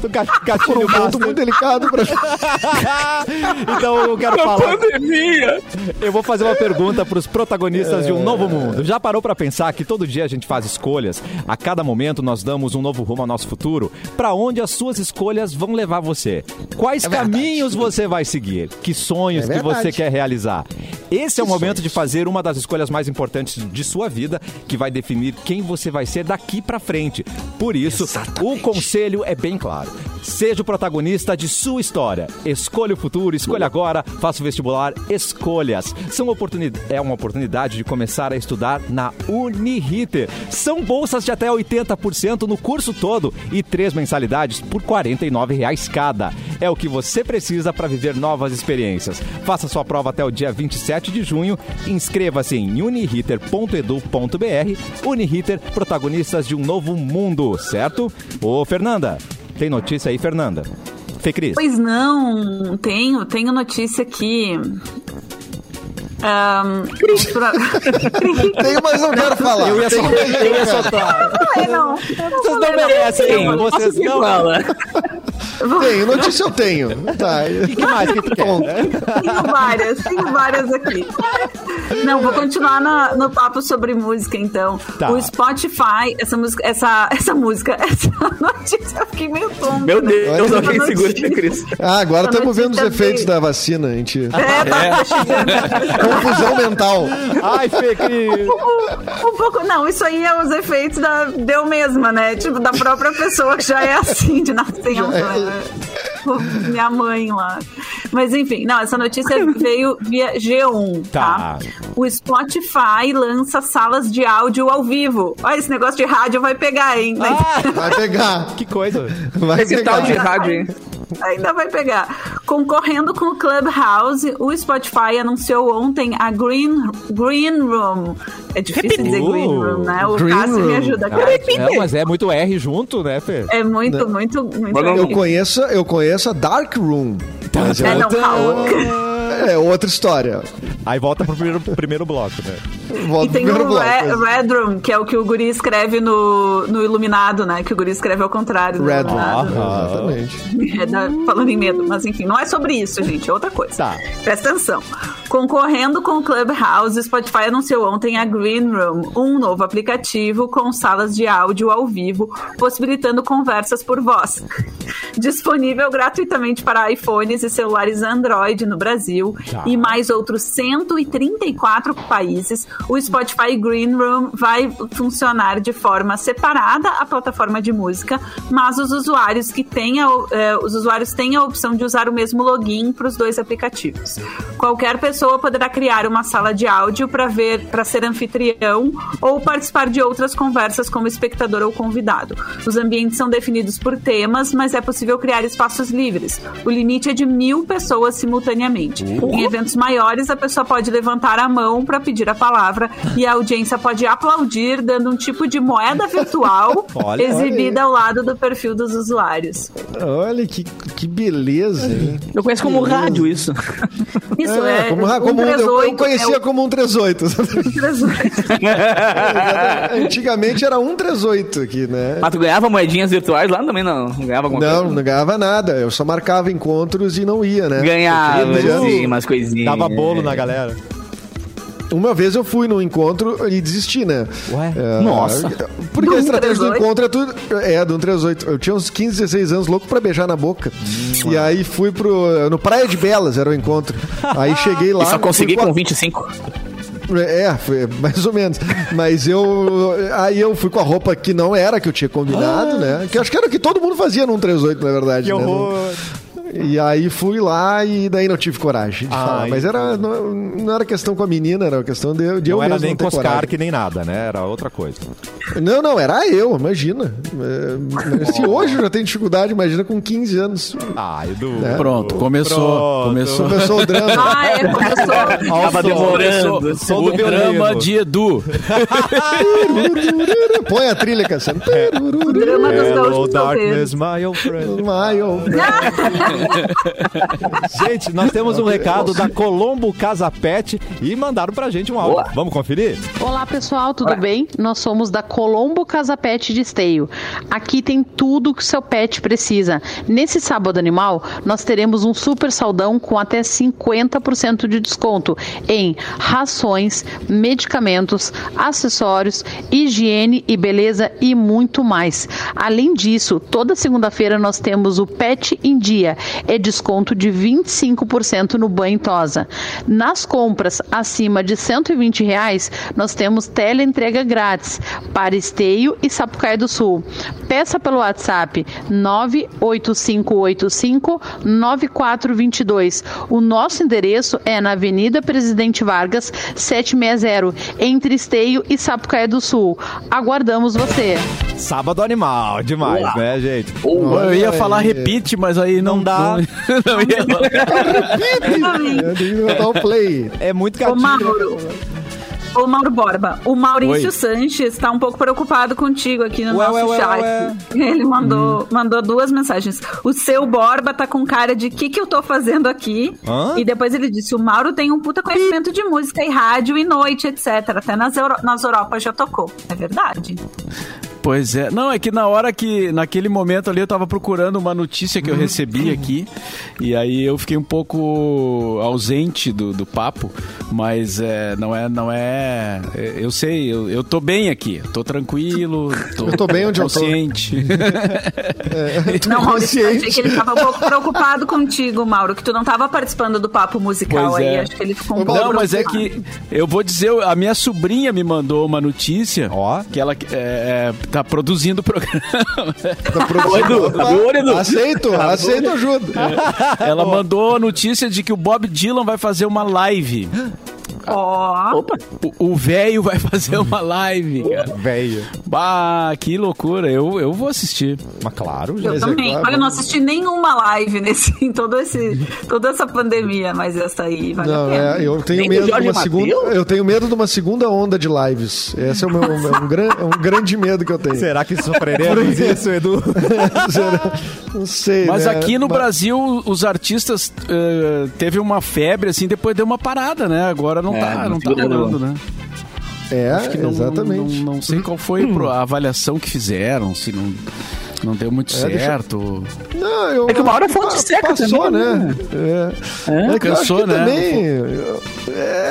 Gatilho um ponto muito delicado pra então eu quero falar. Pandemia! Eu vou fazer uma pergunta para os protagonistas de um novo mundo. Já parou para pensar que todo dia a gente faz escolhas? A cada momento nós damos um novo rumo ao nosso futuro? Para onde as suas escolhas vão levar você? Quais caminhos você vai seguir? Que sonhos É que você quer realizar? Esse é o momento de fazer uma das escolhas mais importantes de sua vida, que vai definir quem você vai ser daqui para frente. Por isso, o conselho é bem claro. Seja o protagonista de sua história. Escolha o futuro, escolha agora, faça o vestibular Escolhas. São oportuni- é uma oportunidade de começar a estudar na Uniriter. São bolsas de até 80% no curso todo e três mensalidades por 49 reais cada. É o que você precisa para viver novas experiências. Faça sua prova até o dia 27 de junho. Inscreva-se em uniriter.edu.br. Uniriter, protagonistas de um novo mundo, certo? Ô, Fernanda, tem notícia aí, Fernanda? Fê Cris. Pois não, tenho, tenho notícia aqui. Pra- Tenho, mas não quero falar. Eu ia Tenho, soltar. mas não Eu ia quero. soltar. Ai, não, Vocês não merecem. Vocês Quem não. fala? Tenho, notícia eu tenho. Tá. O que mais que tu quer? Tenho várias, tenho várias aqui. Não, vou continuar na- no papo sobre música, então. Tá. O Spotify, essa música, essa, essa música, essa notícia, eu fiquei meio tonta. Meu Deus, Olha, alguém essa segura a Cris. Ah, agora estamos vendo os efeitos veio. da vacina. A gente... É, tá chegando. Confusão mental. Ai, Fê Cris. Um pouco, não, isso aí é os efeitos da deu mesma, né? Tipo, da própria pessoa que já é assim de nascença. né? Pô, Minha mãe lá. Mas enfim, não, essa notícia veio via G1, tá? Tá. O Spotify lança salas de áudio ao vivo. Olha, esse negócio de rádio vai pegar, hein? Ah, Vai pegar. que coisa. Vai Esse tal de pegar. rádio, hein? Ainda vai pegar. Concorrendo com o Clubhouse, o Spotify anunciou ontem a Green, Green Room. É difícil dizer Green Room, né? O Green Cássio me Room. ajuda, cara. É, mas é muito R junto, né, Fê? É muito, muito, muito. Mas não- Eu conheço, eu conheço a Dark Room. Mas É, é, não. É outra história. Aí volta pro primeiro, primeiro bloco, né? Volta E tem o bloco. Re- Red Room, que é o que o Guri escreve no, no Iluminado, né? Que o Guri escreve ao contrário. Red Room. Iluminado. Ah. Exatamente. É da- falando em medo, mas enfim, não é sobre isso, gente, é outra coisa. Tá. Presta atenção. Concorrendo com o Clubhouse, Spotify anunciou ontem a Green Room, um novo aplicativo com salas de áudio ao vivo, possibilitando conversas por voz. Disponível gratuitamente para iPhones e celulares Android no Brasil Tá. e mais outros 134 países, o Spotify Green Room vai funcionar de forma separada à plataforma de música, mas os usuários que têm a, eh, os usuários têm a opção de usar o mesmo login para os dois aplicativos. Qualquer pessoa poderá criar uma sala de áudio para ver, para ser anfitrião ou participar de outras conversas como espectador ou convidado. Os ambientes são definidos por temas, mas é possível criar espaços livres. O limite é de mil pessoas simultaneamente. Em eventos maiores, a pessoa pode levantar a mão para pedir a palavra e a audiência pode aplaudir, dando um tipo de moeda virtual Olha, exibida ao lado do perfil dos usuários. Olha que, que beleza, hein? Eu conheço como rádio isso. Isso é, como, como um- eu, 138, eu conhecia é o como um 38. 138. Antigamente era um 38 aqui, né? Mas tu ganhava moedinhas virtuais lá também não? Não ganhava alguma Não, coisa? não ganhava nada. Eu só marcava encontros e não ia, né? Ganhava, sim, umas coisinhas. Dava bolo na galera. Uma vez eu fui num encontro e desisti, né? Ué? É, Nossa. Porque Do a estratégia do 138? encontro é tudo. É, do 138. Eu tinha uns 15, 16 anos louco pra beijar na boca. E aí fui pro. No Praia de Belas era o encontro. Aí cheguei lá. E só consegui com a- 25. É, foi mais ou menos. Mas eu. Aí eu fui com a roupa que não era que eu tinha combinado, né? Que eu acho que era o que todo mundo fazia num 38, na verdade. Que né? horror. E aí fui lá e daí não tive coragem de Ai. falar. Mas era, não, não era questão com a menina, era questão de, de eu Não era mesmo nem Coscar coragem. que nem nada, né? Era outra coisa. Não, não, era eu, imagina. É, se hoje eu já tenho dificuldade, imagina com 15 anos. Ah, Edu. Pronto, começou. Pronto. Começou. Começou o drama. Ah, é, começou. Tava som. demorando. Som O drama de Edu. Põe a trilha, Cassiano. O drama dos Hello, darkness, solteiros. my old friend. Gente, nós temos um recado da Colombo Casa Pet e mandaram pra gente um áudio. Boa. Vamos conferir? Olá pessoal, tudo bem? Nós somos da Colombo Casa Pet de Esteio. Aqui tem tudo que o seu pet precisa. Nesse sábado animal, nós teremos um super saldão com até 50% de desconto em rações, medicamentos, acessórios, higiene e beleza e muito mais. Além disso, toda segunda-feira nós temos o Pet em Dia, é desconto de 25% no banho e tosa. Nas compras acima de 120 reais, nós temos teleentrega grátis para Esteio e Sapucaia do Sul. Peça pelo WhatsApp 98585 9422. O nosso endereço é na Avenida Presidente Vargas, 760, entre Esteio e Sapucaia do Sul. Aguardamos você. Sábado animal, demais, Uau. né, gente? Eu ia falar repite, mas aí não, Não dá. Não, não ia falar. Eu tenho que botar o play. É muito Ô, gatinho. Mauro. Ô, Mauro Borba, o Maurício Oi. Sanches está um pouco preocupado contigo aqui no Ué, nosso ué, chat. ué. Ele mandou, mandou duas mensagens. O seu Borba tá com cara de que que eu tô fazendo aqui? Hã? E depois ele disse: o Mauro tem um puta conhecimento de música e rádio e noite, etc. Até nas, Euro nas Europas já tocou. É verdade. Pois é. Não, é que na hora que, naquele momento ali, eu tava procurando uma notícia que eu recebi aqui. E aí eu fiquei um pouco ausente do, do papo. Mas é, não é, não é. é, Eu sei, eu, eu tô bem aqui. Tô tranquilo. Tô Eu tô bem onde eu tô. consciente. Não, Maurício, eu achei consciente. que ele tava um pouco preocupado contigo, Mauro, que tu não tava participando do papo musical Pois aí. é. Acho que ele ficou um pouco Não, mas é que eu vou dizer, a minha sobrinha me mandou uma notícia Ó. que ela é, é, tá produzindo o programa. Produção. Oi, Edu. Opa, Abriu o olho, Edu. Aceito, aceito ajuda. Ela mandou a notícia de que o Bob Dylan vai fazer uma live. Ó, Opa. O- velho vai fazer uma live, cara. Velho. Bah, que loucura. Eu, eu vou assistir. Mas claro, Eu gente. também. claro. Olha, eu não assisti nenhuma live nesse, em todo esse, toda essa pandemia, mas essa aí vale Não, a pena. é, eu tenho Nem do medo de uma segunda. Mateus? Eu tenho medo de uma segunda onda de lives. Esse é o meu é um, gran, é um grande medo que eu tenho. Será que sofreremos isso, Edu? Não sei. Mas né? aqui no Mas- Brasil, os artistas eh, teve uma febre, assim, depois deu uma parada, né? Agora não É, tá, não não tá rolando, né? É, Acho que não, exatamente. Não, não sei qual foi a avaliação que fizeram, se não, não deu muito É, deixa- certo. Não, eu, É que uma hora a fonte seca Passou, também, né? né? É, É, É cansou, que né? também.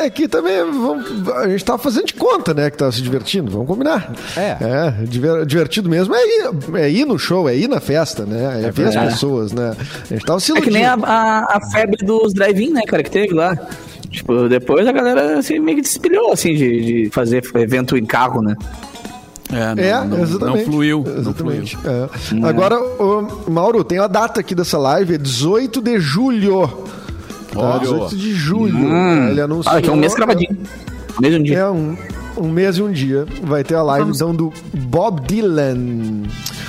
É que também vamos- a gente tava fazendo de conta, né? Que tava se divertindo. Vamos combinar. É. É, diver- divertido mesmo é ir, é ir no show, é ir na festa, né? É, ver as pessoas, né? A gente tava se É iludindo. que nem a, a, a febre dos drive-in, né, cara, que teve lá. Tipo, depois a galera assim, meio que despilhou, assim, de, de fazer evento em carro, né? É, não, É, não, não exatamente. fluiu. Não fluiu. Exatamente. É. Agora, ô, Mauro, tem a data aqui dessa live, é 18 de julho. Tá? Olha. 18 de julho. Hum. Ele anunciou. Ah, que é um mês cravadinho. Um mês e um dia. É um, um mês e um dia. Vai ter a live, Vamos- então, do Bob Dylan.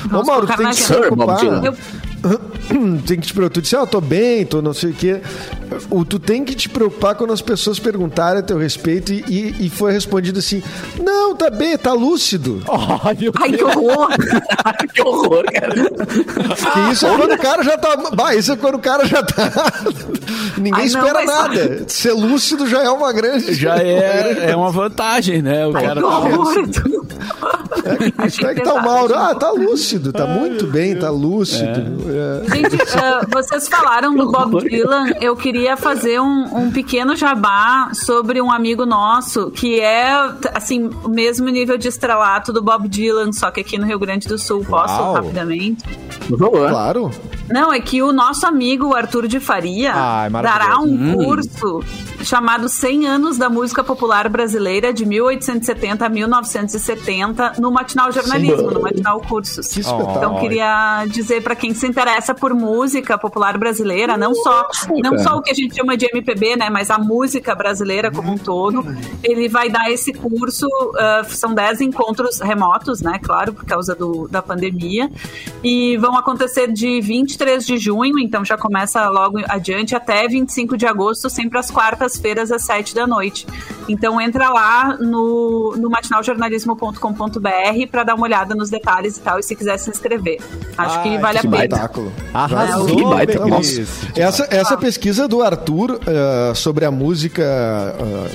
Ô, Vamos Mauro, tem que se agenda. Sir Bob preocupar. Dylan. Eu- tem que te preocupar. Tu disse, ah, eu tô bem, tô não sei o quê. O, tu tem que te preocupar quando as pessoas perguntarem a teu respeito e, e, e foi respondido assim: não, tá bem, tá lúcido. Ai, meu Ai, que horror! que horror, cara. Que isso é quando o cara já tá. Bah, isso é quando o cara já tá. Ninguém Ai, não, espera mas- nada. Ser lúcido já é uma grande. Já é, é uma vantagem, né? O cara Que tá horror! Como é que tá o Mauro? Ah, tá lúcido, tá muito bem, tá lúcido. É. Gente, ah, vocês falaram do Bob Dylan. Eu queria fazer um, um pequeno jabá sobre um amigo nosso que é, assim, o mesmo nível de estrelato do Bob Dylan, só que aqui no Rio Grande do Sul. Posso Uau. rapidamente? Por favor. Claro. Não, é que o nosso amigo Arthur de Faria Ai, maravilhoso. dará um curso chamado 100 anos da música popular brasileira de 1870 a 1970 no Matinal Jornalismo, Sim. no Matinal Cursos. Que espetáculo. Então queria dizer para quem se interessa por música popular brasileira, não só não só o que a gente chama de MPB, né, mas a música brasileira como um todo, ele vai dar esse curso, ah, são 10 encontros remotos, né, claro, por causa do, da pandemia, e vão acontecer de 23 de junho, então já começa logo adiante, até 25 de agosto, sempre às quartas-feiras, às 7 da noite. Então entra lá no, no matinaljornalismo.com.br para dar uma olhada nos detalhes e tal, e se quiser se inscrever. Acho Ai, que vale a que pena. baita. Espetáculo. Arrasou, Que baita. Essa, essa pesquisa do Arthur eh, sobre a música eh,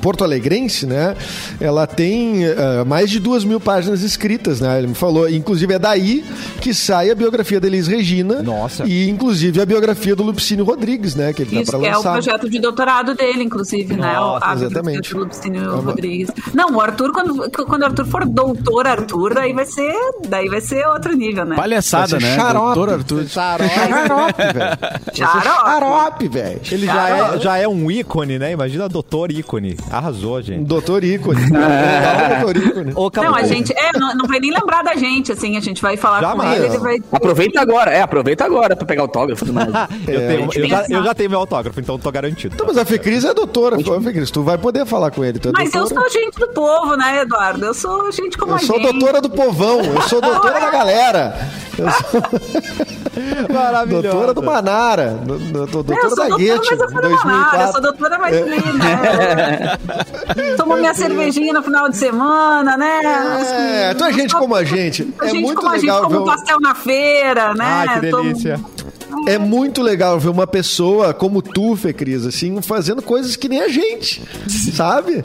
porto-alegrense, né? Ela tem eh, mais de duas mil páginas escritas, né? Ele me falou. Inclusive é daí que sai a biografia da Elis Regina Nossa. E inclusive a biografia do Lupicínio Rodrigues, né? Que ele Isso tá que pra é o lançar. projeto de doutorado dele, inclusive, né? Nossa, O- a exatamente. do Lupicínio Rodrigues. Não, o Arthur, quando, quando o Arthur for doutor Arthur, daí vai ser, daí vai ser outro nível, né? Palhaçada, né? xarope. Doutor Arthur. Xarope, velho. Xarope. Xarope, velho. Ele já é, já é um ícone, né? Imagina doutor ícone. Arrasou, gente. Doutor ícone. É. Doutor ícone. Ô, Não, a gente é, não, não vai nem lembrar da gente, assim, a gente vai falar Jamais. com ele, ele vai. Aproveita agora, é, aproveita agora pra pegar autógrafo mais. eu, É, tenho- eu já, eu já tenho meu autógrafo, então tô garantido. Então, mas a Fecris é doutora. Ô, Fecris, tu vai poder falar com ele. Tu é Mas eu doutora. sou gente do povo, né, Eduardo? Eu sou gente como Eu a sou gente. doutora do povão, eu sou doutora da galera. Eu sou Maravilhoso. doutora do Manara. do- do- do- É, Doutora eu sou da doutora, Guete, mas eu fui do Manara, eu sou 2004. doutora mais É. linda. Tomo minha cervejinha no final de semana, né? É, tu é gente como a gente. É gente muito como a gente, legal ver como um- pastel na feira, né? Ai, que Delícia. É muito legal ver uma pessoa como tu, Fê Cris, assim, fazendo coisas que nem a gente, sabe?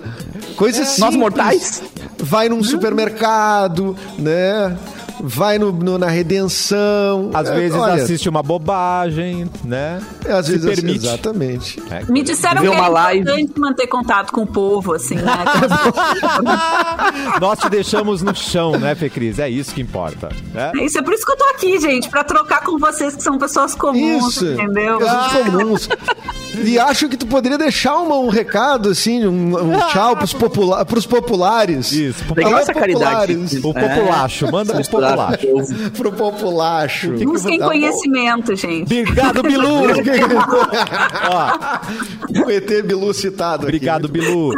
Coisas Nós simples. mortais. Vai num supermercado, né? Vai no, no- na redenção. Às É, vezes olha, assiste uma bobagem, né? é, às Se vezes, permite. Exatamente. Me disseram que é live. importante manter contato com o povo, assim, né? Nós te deixamos no chão, né, Fê Cris? É isso que importa. Né? Isso é por isso que eu tô aqui, gente, pra trocar com vocês que são pessoas comuns, Isso. entendeu? Pessoas comuns. E acho que tu poderia deixar uma- um recado, assim, um, um tchau pros, popula pros populares. Isso. Legal Alô, essa caridade. populares. O populacho, manda pro Misturar populacho. Pro populacho. Busquem Tá bom. conhecimento, gente. Obrigado, Bilu! O ET Bilu citado aqui. Obrigado, Bilu.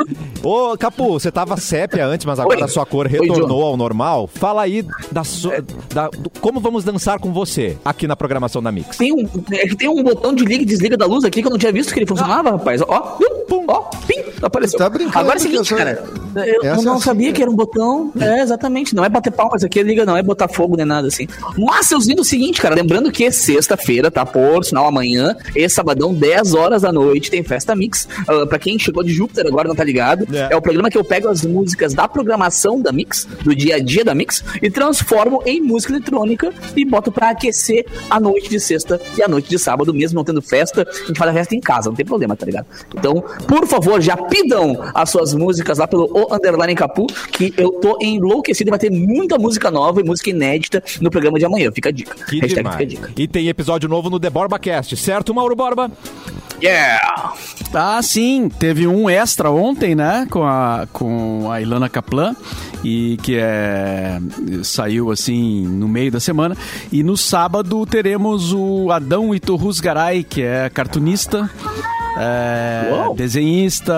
Ô, Capu, você tava sépia antes, mas agora Oi. a sua cor Oi, retornou John. ao normal. Fala aí da, su- da- do- como vamos dançar com você aqui na programação da Mix. Tem um, é que tem um botão de liga e desliga da luz aqui que eu não tinha visto que ele funcionava, rapaz. Ó, pum, ó, pim, apareceu. Tá brincando, Agora é o seguinte, cara. Eu essa não é assim, sabia né? que era um botão. É, exatamente. Não é bater palmas aqui, liga, não é botar fogo nem nada assim. Mas eu digo o seguinte, cara. Lembrando que sexta-feira, tá? Por sinal, amanhã, e sabadão, 10 horas da noite, tem Festa Mix. Uh, pra quem chegou de Júpiter agora não tá ligado, É. é o programa que eu pego as músicas da programação da Mix, do dia a dia da Mix, e transformo em música eletrônica e boto pra aquecer a noite de sexta e a noite de sábado, mesmo não tendo festa, a gente faz a festa em casa, não tem problema, tá ligado? Então, por favor, já pidam as suas músicas lá pelo O Underline Capu, que eu tô enlouquecido e vai ter muita música nova e música inédita no programa de amanhã. Fica a dica. Que Hashtag demais. fica a dica. E tem episódio novo no The Borba Cast, certo, Mauro Borba? Yeah! Ah, sim, teve um extra ontem, né, com a, com a Ilana Kaplan, e que é, saiu assim no meio da semana. E no sábado teremos o Adão Iturrus Garay, que é cartunista. É, desenhista,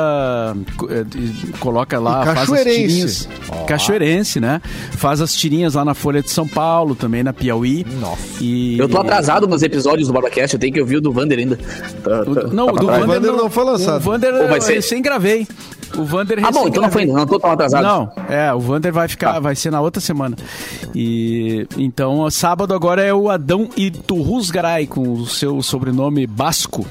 é, coloca lá, E faz as cachoeirense. tirinhas. Cachoeirense, né? Faz as tirinhas lá na Folha de São Paulo, também na Piauí. Nossa. E, Eu tô atrasado nos episódios do Barbacast, eu tenho que ouvir o do Vander ainda. Tá- tá- Não, tá o do. Vander, Vander não foi lançado. O Vander Ou vai eu ser? recém gravei. O Vander Ah, bom, então não foi ainda, não tô tão atrasado. Não, é, o Vander vai ficar, vai ser na outra semana. E então, sábado agora é o Adão Iturrusgaray com o seu sobrenome basco,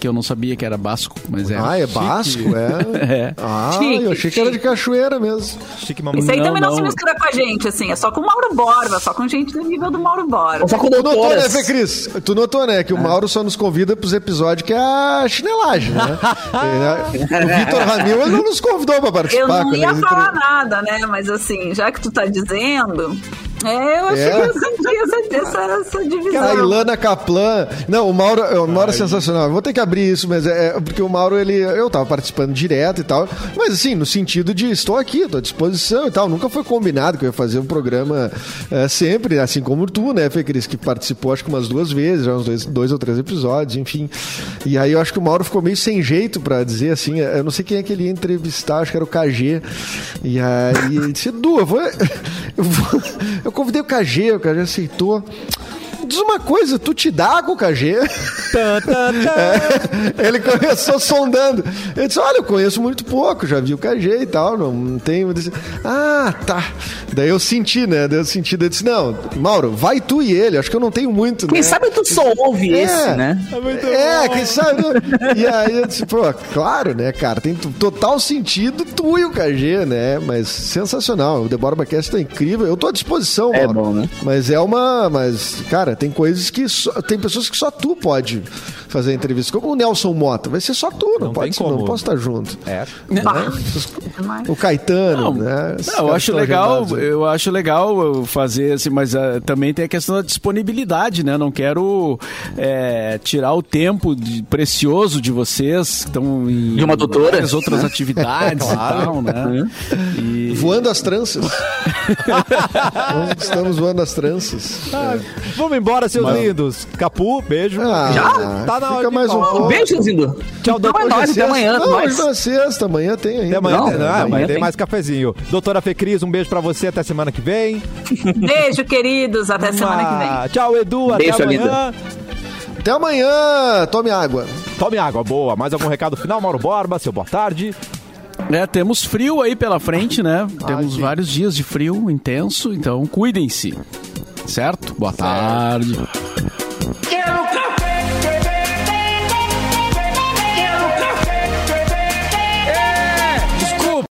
que eu não sabia que era basco, mas é. Ah, é basco, é? É. Ah, Chique, eu achei que era de cachoeira mesmo. Chique mamãe. Isso aí Não, também não, se não. mistura com a gente, assim, é só com o Mauro Borba, só com gente do nível do Mauro Borba. Só com Tu notou, né. Fê Cris? Tu notou, né? Que o Mauro só nos convida pros episódios que é a chinelagem, né? É, o Vitor Ramil ele não nos convidou pra Eu participar. não quando ia falar nada, né? Mas assim, já que tu tá dizendo, é, eu achei É? que eu senti essa, essa, essa divisão. A Ilana Kaplan. Não, o Mauro, o Mauro é sensacional. Eu vou ter que abrir isso, mas é é porque o Mauro, ele. Eu tava participando direto e tal. Mas assim, no sentido de estou aqui, estou à disposição e tal. Nunca foi combinado que eu ia fazer um programa é, sempre, assim como tu, né, Fê Cris, que participou acho que umas duas vezes, já uns dois, dois ou três episódios, enfim. E aí eu acho que o Mauro ficou meio sem jeito pra dizer assim. Eu não sei quem é que ele ia entrevistar, acho que era o KG. E aí ele disse, Edu, eu vou. Eu, convidei o KG, o KG aceitou. Diz uma coisa, tu te dá com o KG? É, ele começou sondando. Ele disse: Olha, eu conheço muito pouco, já vi o KG e tal, não, não tenho. Eu disse, ah, tá. Daí eu senti, né? Daí eu senti, daí eu disse: Não, Mauro, vai tu e ele, acho que eu não tenho muito. Quem né? sabe tu só ouve É. esse, né? É, quem sabe. E aí eu disse, pô, claro, né, cara? Tem total sentido tu e o KG, né? Mas sensacional. O The Borba Cast tá incrível. Eu tô à disposição, É Mauro. bom, né? Mas é uma. Mas, cara, Tem coisas que. Só, tem pessoas que só tu pode fazer entrevista. Como o Nelson Mota. Vai ser só tu, não, Não pode ser, não posso estar junto. É. O Caetano, Não, né? Não, eu acho legal, agendados aí. eu acho legal fazer assim, mas ah, também tem a questão da disponibilidade, né? Não quero é, tirar o tempo de- precioso de vocês que estão em De uma doutora. várias outras atividades e tal, né? E, Voando as tranças. Estamos voando as tranças. Ah, Vamos embora, seus lindos. Capu, beijo. Ah, Já? Tá na fica hora de mais um pouco. Beijo, Zindo. Tchau, doutor. Não, é nóis, até amanhã. sexta. Não, nós. hoje não é sexta, amanhã tem ainda. Até amanhã, Não, tem, não, amanhã amanhã tem tem. mais cafezinho. Doutora Fê Cris, um beijo pra você. Até semana que vem. Beijo, queridos. Até semana que vem. Ah, Tchau, Edu. Até Beijo, amanhã. Até amanhã. Tome água. Tome água, boa. Mais algum recado final, Mauro Borba? Seu boa tarde. É, temos frio aí pela frente, né? Temos gente. vários dias de frio intenso, então cuidem-se. Certo? Boa tarde. Quero café!